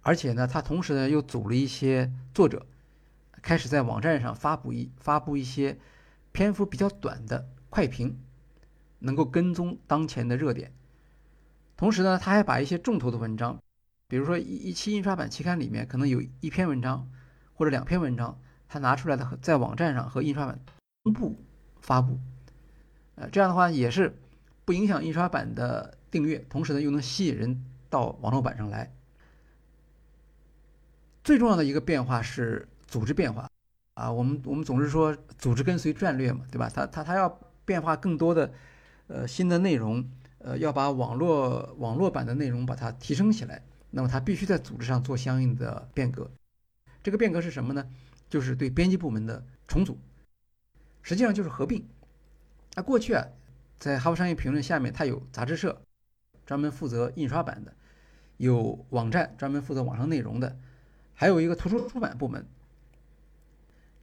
而且呢，它同时呢又组了一些作者，开始在网站上发布一发布一些篇幅比较短的。快评能够跟踪当前的热点，同时呢，他还把一些重头的文章，比如说一一期印刷版期刊里面可能有一篇文章或者两篇文章，他拿出来的在网站上和印刷版同步发布，呃，这样的话也是不影响印刷版的订阅，同时呢又能吸引人到网络版上来。最重要的一个变化是组织变化啊，我们我们总是说组织跟随战略嘛，对吧？他他他要。变化更多的，呃，新的内容，呃，要把网络网络版的内容把它提升起来，那么它必须在组织上做相应的变革。这个变革是什么呢？就是对编辑部门的重组，实际上就是合并。那过去啊，在《哈佛商业评论》下面，它有杂志社，专门负责印刷版的；有网站，专门负责网上内容的；还有一个图书出版部门。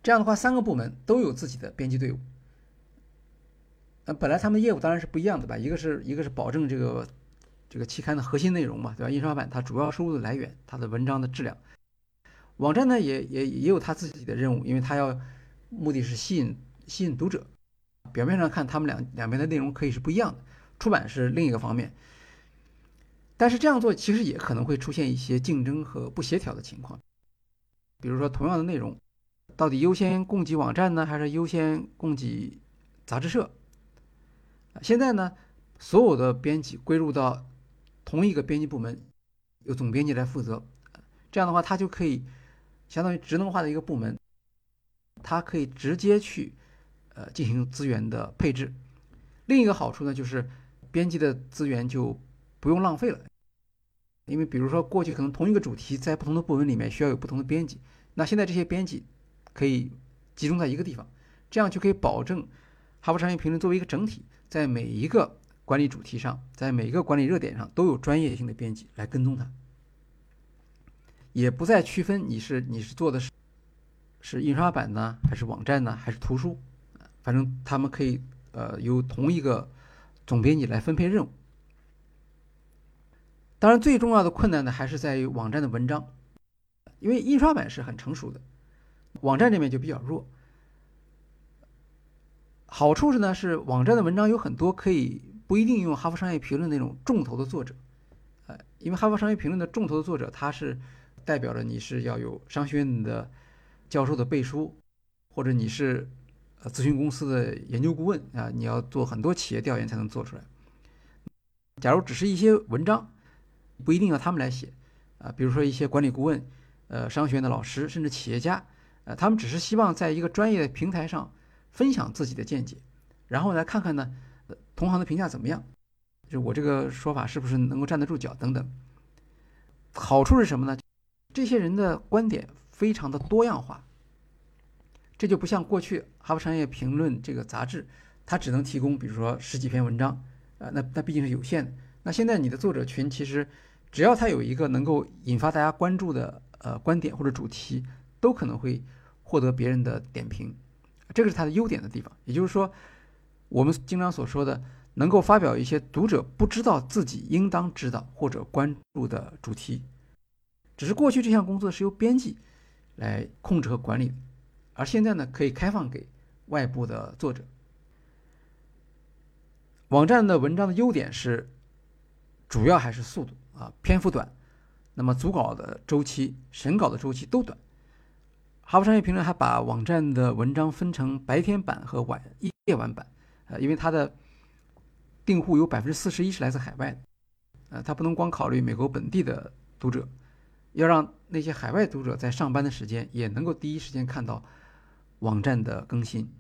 这样的话，三个部门都有自己的编辑队伍。那，本来他们的业务当然是不一样的吧？一个是一个是保证这个这个期刊的核心内容嘛，对吧？印刷版它主要收入的来源，它的文章的质量。网站呢也也也有它自己的任务，因为它要目的是吸引吸引读者。表面上看，他们两两边的内容可以是不一样的，出版是另一个方面。但是这样做其实也可能会出现一些竞争和不协调的情况。比如说，同样的内容，到底优先供给网站呢，还是优先供给杂志社？现在呢，所有的编辑归入到同一个编辑部门，由总编辑来负责。这样的话，他就可以相当于职能化的一个部门，它可以直接去呃进行资源的配置。另一个好处呢，就是编辑的资源就不用浪费了。因为比如说过去可能同一个主题在不同的部门里面需要有不同的编辑，那现在这些编辑可以集中在一个地方，这样就可以保证。哈佛商业评论作为一个整体，在每一个管理主题上，在每一个管理热点上都有专业性的编辑来跟踪它，也不再区分你是你是做的是是印刷版呢，还是网站呢，还是图书，反正他们可以呃由同一个总编辑来分配任务。当然，最重要的困难呢，还是在于网站的文章，因为印刷版是很成熟的，网站这边就比较弱。好处是呢，是网站的文章有很多可以不一定用《哈佛商业评论》那种重头的作者，呃，因为《哈佛商业评论》的重头的作者，他是代表着你是要有商学院的教授的背书，或者你是咨询公司的研究顾问啊，你要做很多企业调研才能做出来。假如只是一些文章，不一定要他们来写啊，比如说一些管理顾问、呃商学院的老师，甚至企业家，呃，他们只是希望在一个专业的平台上。分享自己的见解，然后来看看呢，同行的评价怎么样？就我这个说法是不是能够站得住脚等等。好处是什么呢？这些人的观点非常的多样化，这就不像过去《哈佛商业评论》这个杂志，它只能提供比如说十几篇文章，呃，那那毕竟是有限的。那现在你的作者群其实，只要他有一个能够引发大家关注的呃观点或者主题，都可能会获得别人的点评。这个是它的优点的地方，也就是说，我们经常所说的，能够发表一些读者不知道自己应当知道或者关注的主题。只是过去这项工作是由编辑来控制和管理，而现在呢，可以开放给外部的作者。网站的文章的优点是，主要还是速度啊，篇幅短，那么组稿的周期、审稿的周期都短。哈佛商业评论还把网站的文章分成白天版和晚夜晚版，呃，因为它的订户有百分之四十一是来自海外的，呃，它不能光考虑美国本地的读者，要让那些海外读者在上班的时间也能够第一时间看到网站的更新。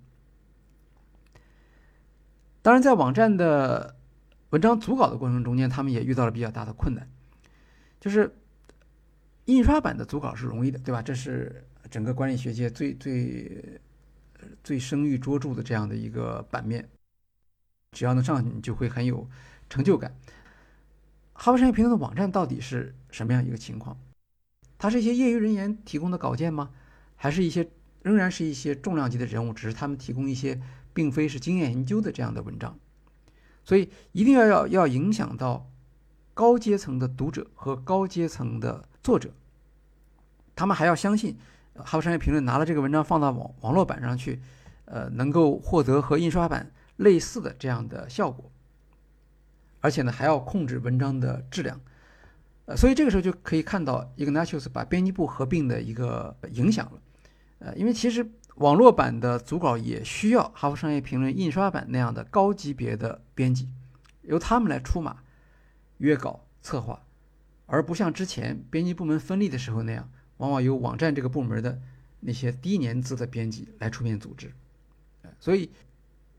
当然，在网站的文章组稿的过程中间，他们也遇到了比较大的困难，就是印刷版的组稿是容易的，对吧？这是。整个管理学界最最最声誉卓著的这样的一个版面，只要能上去，你就会很有成就感。哈佛商业评论的网站到底是什么样一个情况？它是一些业余人员提供的稿件吗？还是一些仍然是一些重量级的人物，只是他们提供一些并非是经验研究的这样的文章？所以一定要要要影响到高阶层的读者和高阶层的作者，他们还要相信。哈佛商业评论拿了这个文章放到网网络版上去，呃，能够获得和印刷版类似的这样的效果，而且呢还要控制文章的质量，呃，所以这个时候就可以看到 Ignatius 把编辑部合并的一个影响了，呃，因为其实网络版的组稿也需要哈佛商业评论印刷版那样的高级别的编辑，由他们来出马、约稿、策划，而不像之前编辑部门分立的时候那样。往往由网站这个部门的那些低年资的编辑来出面组织，所以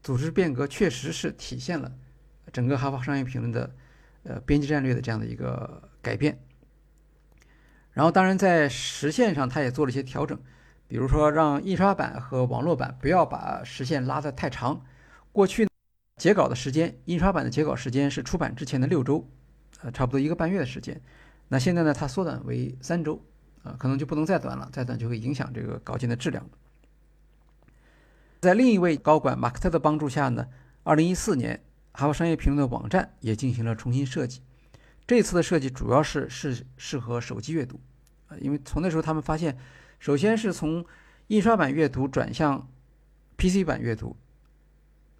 组织变革确实是体现了整个哈佛商业评论的呃编辑战略的这样的一个改变。然后，当然在实现上，他也做了一些调整，比如说让印刷版和网络版不要把时限拉得太长。过去截稿的时间，印刷版的截稿时间是出版之前的六周，呃，差不多一个半月的时间。那现在呢，它缩短为三周。啊，可能就不能再短了，再短就会影响这个稿件的质量。在另一位高管马克特的帮助下呢，二零一四年，哈佛商业评论的网站也进行了重新设计。这次的设计主要是是适合手机阅读，啊，因为从那时候他们发现，首先是从印刷版阅读转向 PC 版阅读，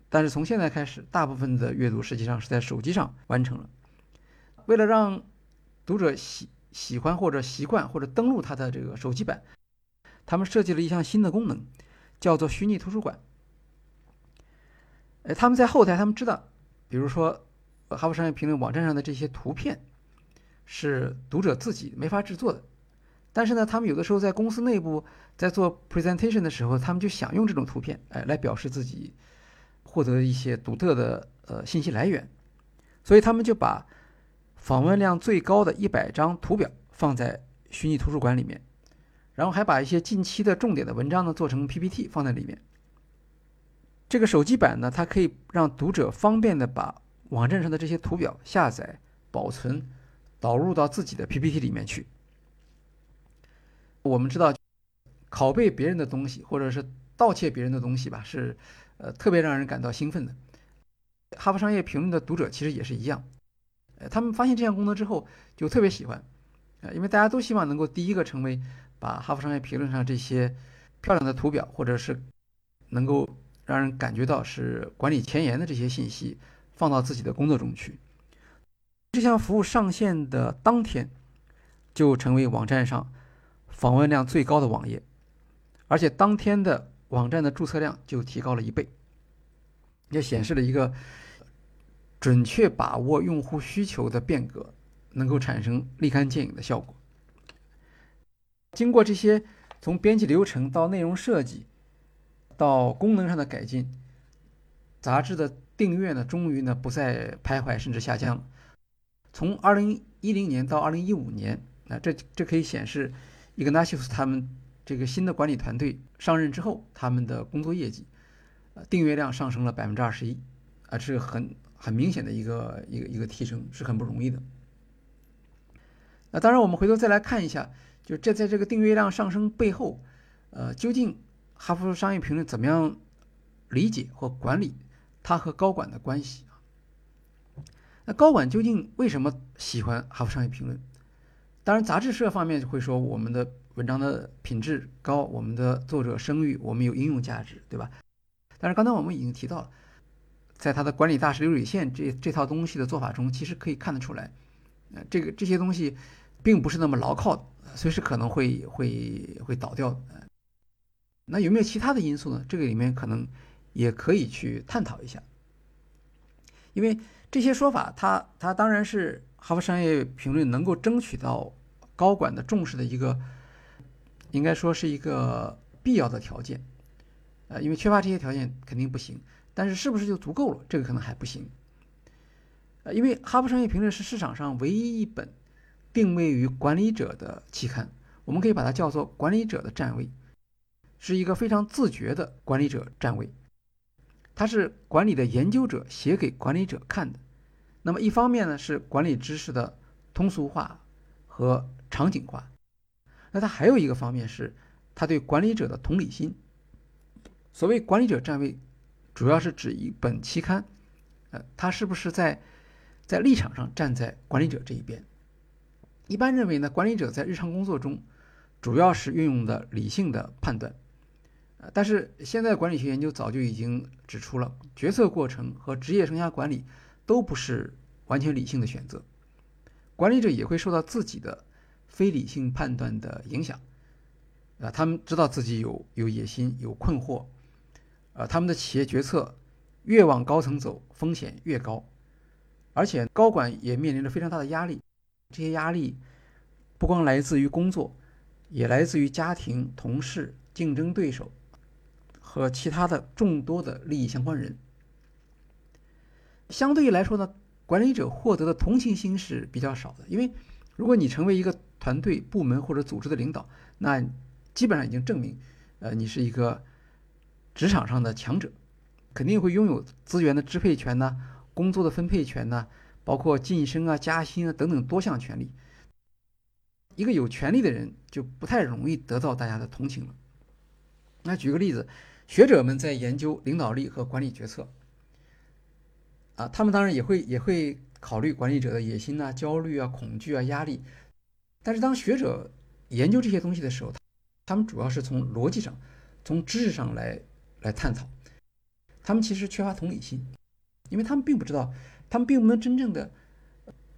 但是从现在开始，大部分的阅读实际上是在手机上完成了。为了让读者喜。喜欢或者习惯或者登录它的这个手机版，他们设计了一项新的功能，叫做虚拟图书馆。哎，他们在后台，他们知道，比如说《哈佛商业评论》网站上的这些图片是读者自己没法制作的，但是呢，他们有的时候在公司内部在做 presentation 的时候，他们就想用这种图片，哎，来表示自己获得一些独特的呃信息来源，所以他们就把。访问量最高的一百张图表放在虚拟图书馆里面，然后还把一些近期的重点的文章呢做成 PPT 放在里面。这个手机版呢，它可以让读者方便的把网站上的这些图表下载、保存、导入到自己的 PPT 里面去。我们知道，拷贝别人的东西或者是盗窃别人的东西吧，是呃特别让人感到兴奋的。哈佛商业评论的读者其实也是一样，呃，他们发现这项功能之后就特别喜欢，呃，因为大家都希望能够第一个成为把哈佛商业评论上这些漂亮的图表或者是能够让人感觉到是管理前沿的这些信息放到自己的工作中去。这项服务上线的当天，就成为网站上。访问量最高的网页，而且当天的网站的注册量就提高了一倍，也显示了一个准确把握用户需求的变革能够产生立竿见影的效果。经过这些从编辑流程到内容设计到功能上的改进，杂志的订阅呢，终于呢不再徘徊甚至下降。从二零一零年到二零一五年，那这这可以显示。Ignatius 他们这个新的管理团队上任之后，他们的工作业绩，呃，订阅量上升了百分之二十一，啊，是很很明显的一个一个一个提升，是很不容易的。那当然，我们回头再来看一下，就这在这个订阅量上升背后，呃，究竟哈佛商业评论怎么样理解或管理它和高管的关系啊？那高管究竟为什么喜欢哈佛商业评论？当然，杂志社方面会说我们的文章的品质高，我们的作者声誉，我们有应用价值，对吧？但是刚才我们已经提到了，在他的管理大师流水线这这套东西的做法中，其实可以看得出来，呃，这个这些东西并不是那么牢靠，随时可能会会会倒掉。那有没有其他的因素呢？这个里面可能也可以去探讨一下，因为这些说法，它它当然是。哈佛商业评论能够争取到高管的重视的一个，应该说是一个必要的条件，呃，因为缺乏这些条件肯定不行。但是是不是就足够了？这个可能还不行。呃，因为哈佛商业评论是市场上唯一一本定位于管理者的期刊，我们可以把它叫做管理者的站位，是一个非常自觉的管理者站位，它是管理的研究者写给管理者看的。那么一方面呢是管理知识的通俗化和场景化，那它还有一个方面是它对管理者的同理心。所谓管理者站位，主要是指一本期刊，呃，它是不是在在立场上站在管理者这一边？一般认为呢，管理者在日常工作中主要是运用的理性的判断，呃，但是现在管理学研究早就已经指出了，决策过程和职业生涯管理。都不是完全理性的选择，管理者也会受到自己的非理性判断的影响，啊，他们知道自己有有野心、有困惑，呃，他们的企业决策越往高层走，风险越高，而且高管也面临着非常大的压力，这些压力不光来自于工作，也来自于家庭、同事、竞争对手和其他的众多的利益相关人。相对于来说呢，管理者获得的同情心是比较少的，因为如果你成为一个团队、部门或者组织的领导，那基本上已经证明，呃，你是一个职场上的强者，肯定会拥有资源的支配权呢，工作的分配权呢，包括晋升啊、加薪啊等等多项权利。一个有权利的人就不太容易得到大家的同情了。那举个例子，学者们在研究领导力和管理决策。啊，他们当然也会也会考虑管理者的野心啊、焦虑啊、恐惧啊、压力，但是当学者研究这些东西的时候，他们主要是从逻辑上、从知识上来来探讨，他们其实缺乏同理心，因为他们并不知道，他们并不能真正的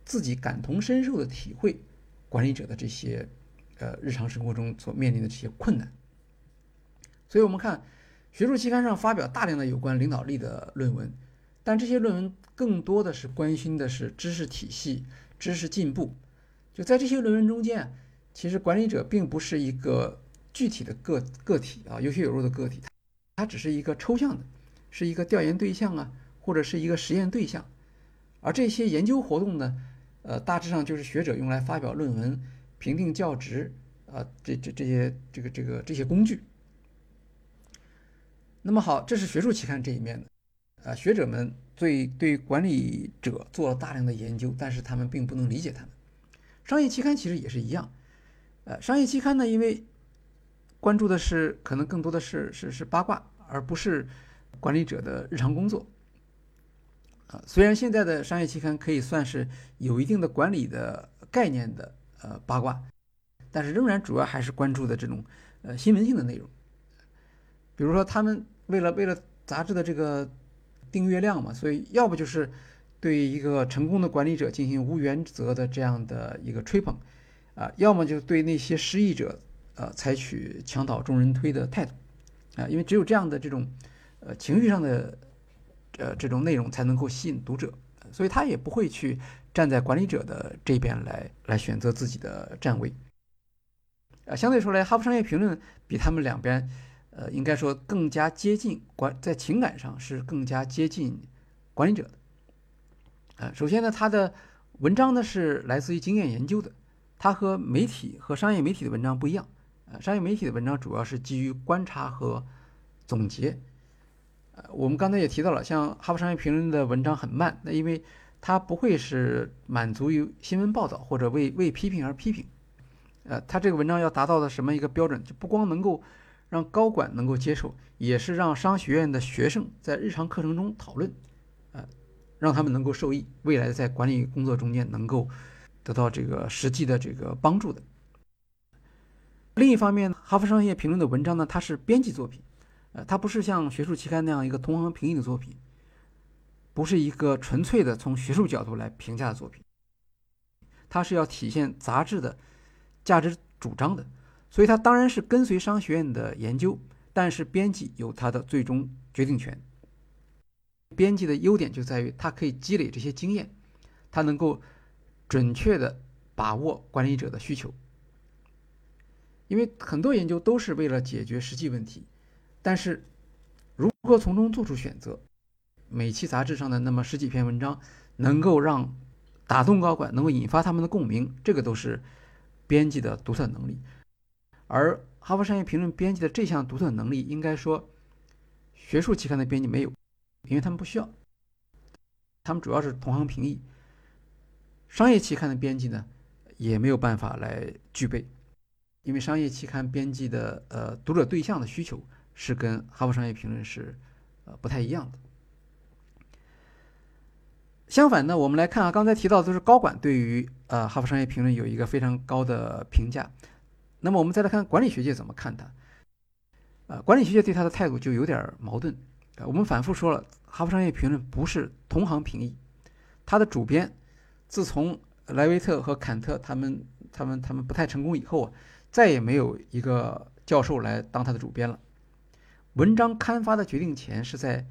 自己感同身受的体会管理者的这些呃日常生活中所面临的这些困难，所以我们看学术期刊上发表大量的有关领导力的论文。但这些论文更多的是关心的是知识体系、知识进步。就在这些论文中间，其实管理者并不是一个具体的个个体啊，有血有肉的个体，它只是一个抽象的，是一个调研对象啊，或者是一个实验对象。而这些研究活动呢，呃，大致上就是学者用来发表论文、评定教职啊，这这这些这个这个这些工具。那么好，这是学术期刊这一面的，啊，学者们对对管理者做了大量的研究，但是他们并不能理解他们。商业期刊其实也是一样，呃，商业期刊呢，因为关注的是可能更多的是是是八卦，而不是管理者的日常工作。啊，虽然现在的商业期刊可以算是有一定的管理的概念的呃八卦，但是仍然主要还是关注的这种呃新闻性的内容，比如说他们。为了为了杂志的这个订阅量嘛，所以要不就是对一个成功的管理者进行无原则的这样的一个吹捧，啊，要么就对那些失意者，呃，采取墙倒众人推的态度，啊，因为只有这样的这种呃情绪上的呃这种内容才能够吸引读者，所以他也不会去站在管理者的这边来来选择自己的站位，啊，相对说来，《哈佛商业评论》比他们两边。呃，应该说更加接近管，在情感上是更加接近管理者的。呃，首先呢，他的文章呢是来自于经验研究的，它和媒体和商业媒体的文章不一样。呃，商业媒体的文章主要是基于观察和总结。呃，我们刚才也提到了，像《哈佛商业评论》的文章很慢，那因为它不会是满足于新闻报道或者为为批评而批评。呃，它这个文章要达到的什么一个标准，就不光能够。让高管能够接受，也是让商学院的学生在日常课程中讨论，呃，让他们能够受益，未来在管理工作中间能够得到这个实际的这个帮助的。另一方面，《哈佛商业评论》的文章呢，它是编辑作品，呃，它不是像学术期刊那样一个同行评议的作品，不是一个纯粹的从学术角度来评价的作品，它是要体现杂志的价值主张的。所以，他当然是跟随商学院的研究，但是编辑有他的最终决定权。编辑的优点就在于，他可以积累这些经验，他能够准确的把握管理者的需求。因为很多研究都是为了解决实际问题，但是如何从中做出选择，每期杂志上的那么十几篇文章，能够让打动高管，能够引发他们的共鸣，这个都是编辑的独特能力。而《哈佛商业评论》编辑的这项独特能力，应该说，学术期刊的编辑没有，因为他们不需要，他们主要是同行评议。商业期刊的编辑呢，也没有办法来具备，因为商业期刊编辑的呃读者对象的需求是跟《哈佛商业评论》是呃不太一样的。相反呢，我们来看啊，刚才提到的都是高管对于呃《哈佛商业评论》有一个非常高的评价。那么我们再来看管理学界怎么看他，呃，管理学界对他的态度就有点矛盾。呃，我们反复说了，《哈佛商业评论》不是同行评议，它的主编自从莱维特和坎特他们他们他们不太成功以后啊，再也没有一个教授来当他的主编了。文章刊发的决定权是在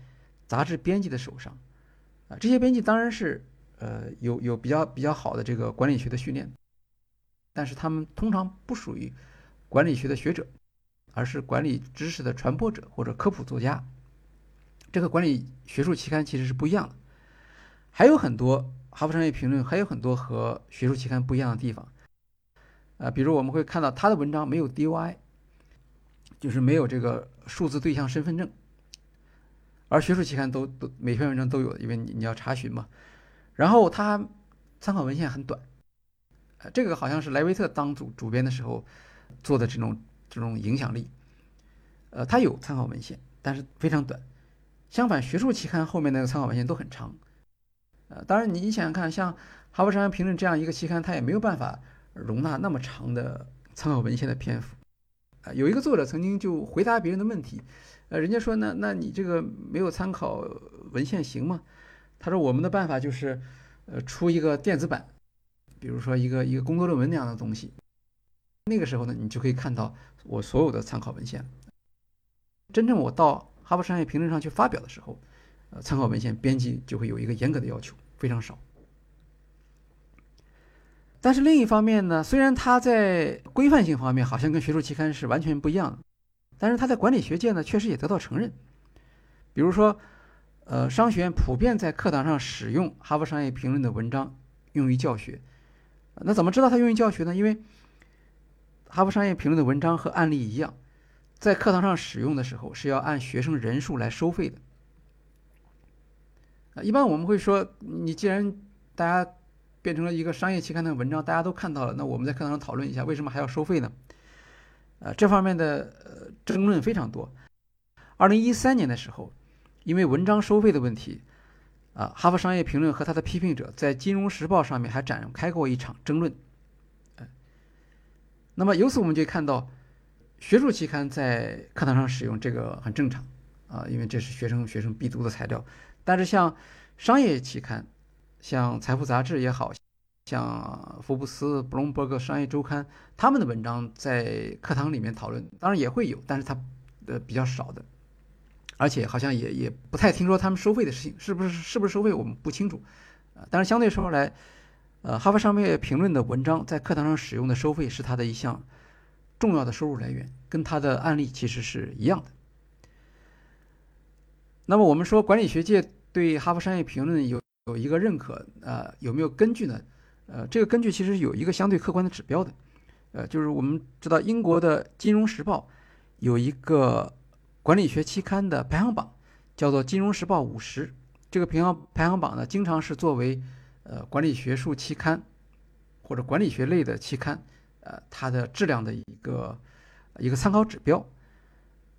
杂志编辑的手上，啊，这些编辑当然是呃有有比较比较好的这个管理学的训练。但是他们通常不属于管理学的学者，而是管理知识的传播者或者科普作家。这个管理学术期刊其实是不一样的。还有很多《哈佛商业评论》还有很多和学术期刊不一样的地方。呃，比如我们会看到他的文章没有 DOI，就是没有这个数字对象身份证，而学术期刊都都每篇文章都有，因为你你要查询嘛。然后他参考文献很短。这个好像是莱维特当主主编的时候做的这种这种影响力，呃，他有参考文献，但是非常短。相反，学术期刊后面那个参考文献都很长，呃，当然你你想想看，像《哈佛商业评论》这样一个期刊，它也没有办法容纳那么长的参考文献的篇幅。啊，有一个作者曾经就回答别人的问题，呃，人家说那那你这个没有参考文献行吗？他说我们的办法就是，呃，出一个电子版。比如说一个一个工作论文那样的东西，那个时候呢，你就可以看到我所有的参考文献。真正我到《哈佛商业评论》上去发表的时候，呃，参考文献编辑就会有一个严格的要求，非常少。但是另一方面呢，虽然它在规范性方面好像跟学术期刊是完全不一样的，但是它在管理学界呢，确实也得到承认。比如说，呃，商学院普遍在课堂上使用《哈佛商业评论》的文章用于教学。那怎么知道他用于教学呢？因为《哈佛商业评论》的文章和案例一样，在课堂上使用的时候是要按学生人数来收费的。啊，一般我们会说，你既然大家变成了一个商业期刊的文章，大家都看到了，那我们在课堂上讨论一下，为什么还要收费呢？呃，这方面的争论非常多。二零一三年的时候，因为文章收费的问题，啊，《哈佛商业评论》和他的批评者在《金融时报》上面还展开过一场争论。那么由此我们就看到，学术期刊在课堂上使用这个很正常啊，因为这是学生学生必读的材料。但是像商业期刊，像《财富》杂志也好，像福布斯、布隆伯格商业周刊，他们的文章在课堂里面讨论，当然也会有，但是它呃比较少的，而且好像也也不太听说他们收费的事情，是不是是不是收费我们不清楚啊。但是相对说来。呃，哈佛商业评论的文章在课堂上使用的收费是它的一项重要的收入来源，跟它的案例其实是一样的。那么我们说管理学界对哈佛商业评论有有一个认可，呃，有没有根据呢？呃，这个根据其实有一个相对客观的指标的，呃，就是我们知道英国的《金融时报》有一个管理学期刊的排行榜，叫做《金融时报五十》。这个排行排行榜呢，经常是作为呃，管理学术期刊或者管理学类的期刊，呃，它的质量的一个一个参考指标。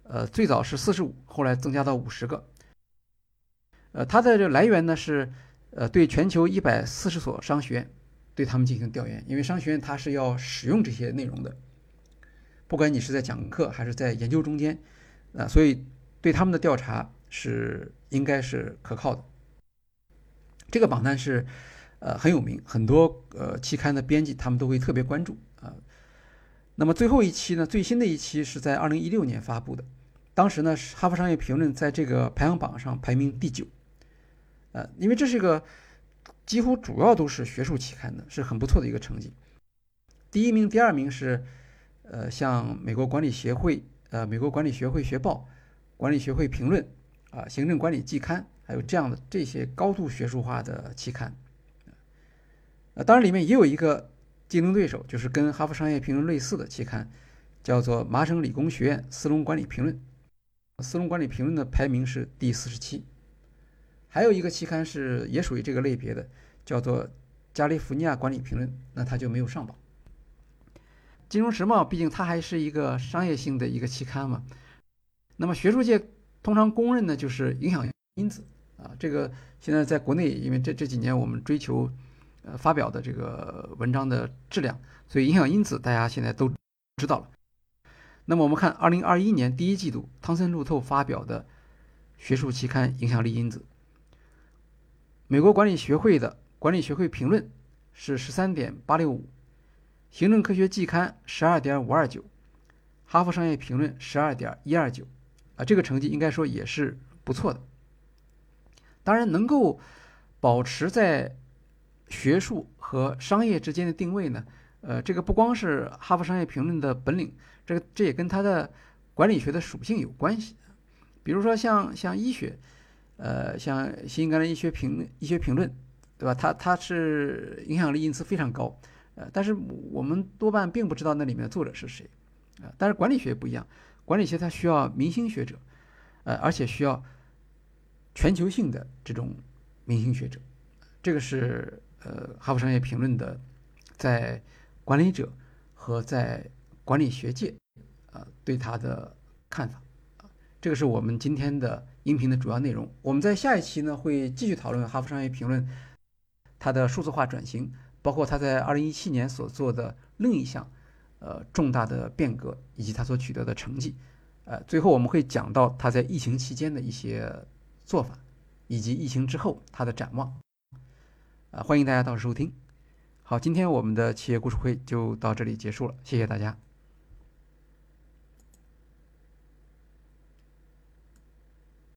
呃，最早是四十五，后来增加到五十个。呃，它的这来源呢是，呃，对全球一百四十所商学院对他们进行调研，因为商学院它是要使用这些内容的，不管你是在讲课还是在研究中间，啊，所以对他们的调查是应该是可靠的。这个榜单是。呃，很有名，很多呃期刊的编辑他们都会特别关注啊。那么最后一期呢，最新的一期是在二零一六年发布的，当时呢，《哈佛商业评论》在这个排行榜上排名第九，呃，因为这是一个几乎主要都是学术期刊的，是很不错的一个成绩。第一名、第二名是呃，像美国管理协会、呃，美国管理学会学报、管理学会评论啊、行政管理季刊，还有这样的这些高度学术化的期刊。呃，当然里面也有一个竞争对手，就是跟《哈佛商业评论》类似的期刊，叫做麻省理工学院斯隆管理评论。斯隆管理评论的排名是第四十七。还有一个期刊是也属于这个类别的，叫做加利福尼亚管理评论，那它就没有上榜。金融时报毕竟它还是一个商业性的一个期刊嘛，那么学术界通常公认的就是影响因子啊，这个现在在国内，因为这这几年我们追求。呃，发表的这个文章的质量，所以影响因子大家现在都知道了。那么我们看二零二一年第一季度汤森路透发表的学术期刊影响力因子，美国管理学会的管理学会评论是十三点八六五，行政科学季刊十二点五二九，哈佛商业评论十二点一二九，啊，这个成绩应该说也是不错的。当然，能够保持在学术和商业之间的定位呢？呃，这个不光是《哈佛商业评论》的本领，这个这也跟它的管理学的属性有关系。比如说像像医学，呃，像《新英格兰医学评医学评论》，对吧？它它是影响力因此非常高，呃，但是我们多半并不知道那里面的作者是谁，啊，但是管理学不一样，管理学它需要明星学者，呃，而且需要全球性的这种明星学者，这个是。呃，《哈佛商业评论》的在管理者和在管理学界，呃，对他的看法，这个是我们今天的音频的主要内容。我们在下一期呢会继续讨论《哈佛商业评论》它的数字化转型，包括他在二零一七年所做的另一项呃重大的变革，以及他所取得的成绩。呃，最后我们会讲到他在疫情期间的一些做法，以及疫情之后他的展望。啊，欢迎大家到时收听。好，今天我们的企业故事会就到这里结束了，谢谢大家。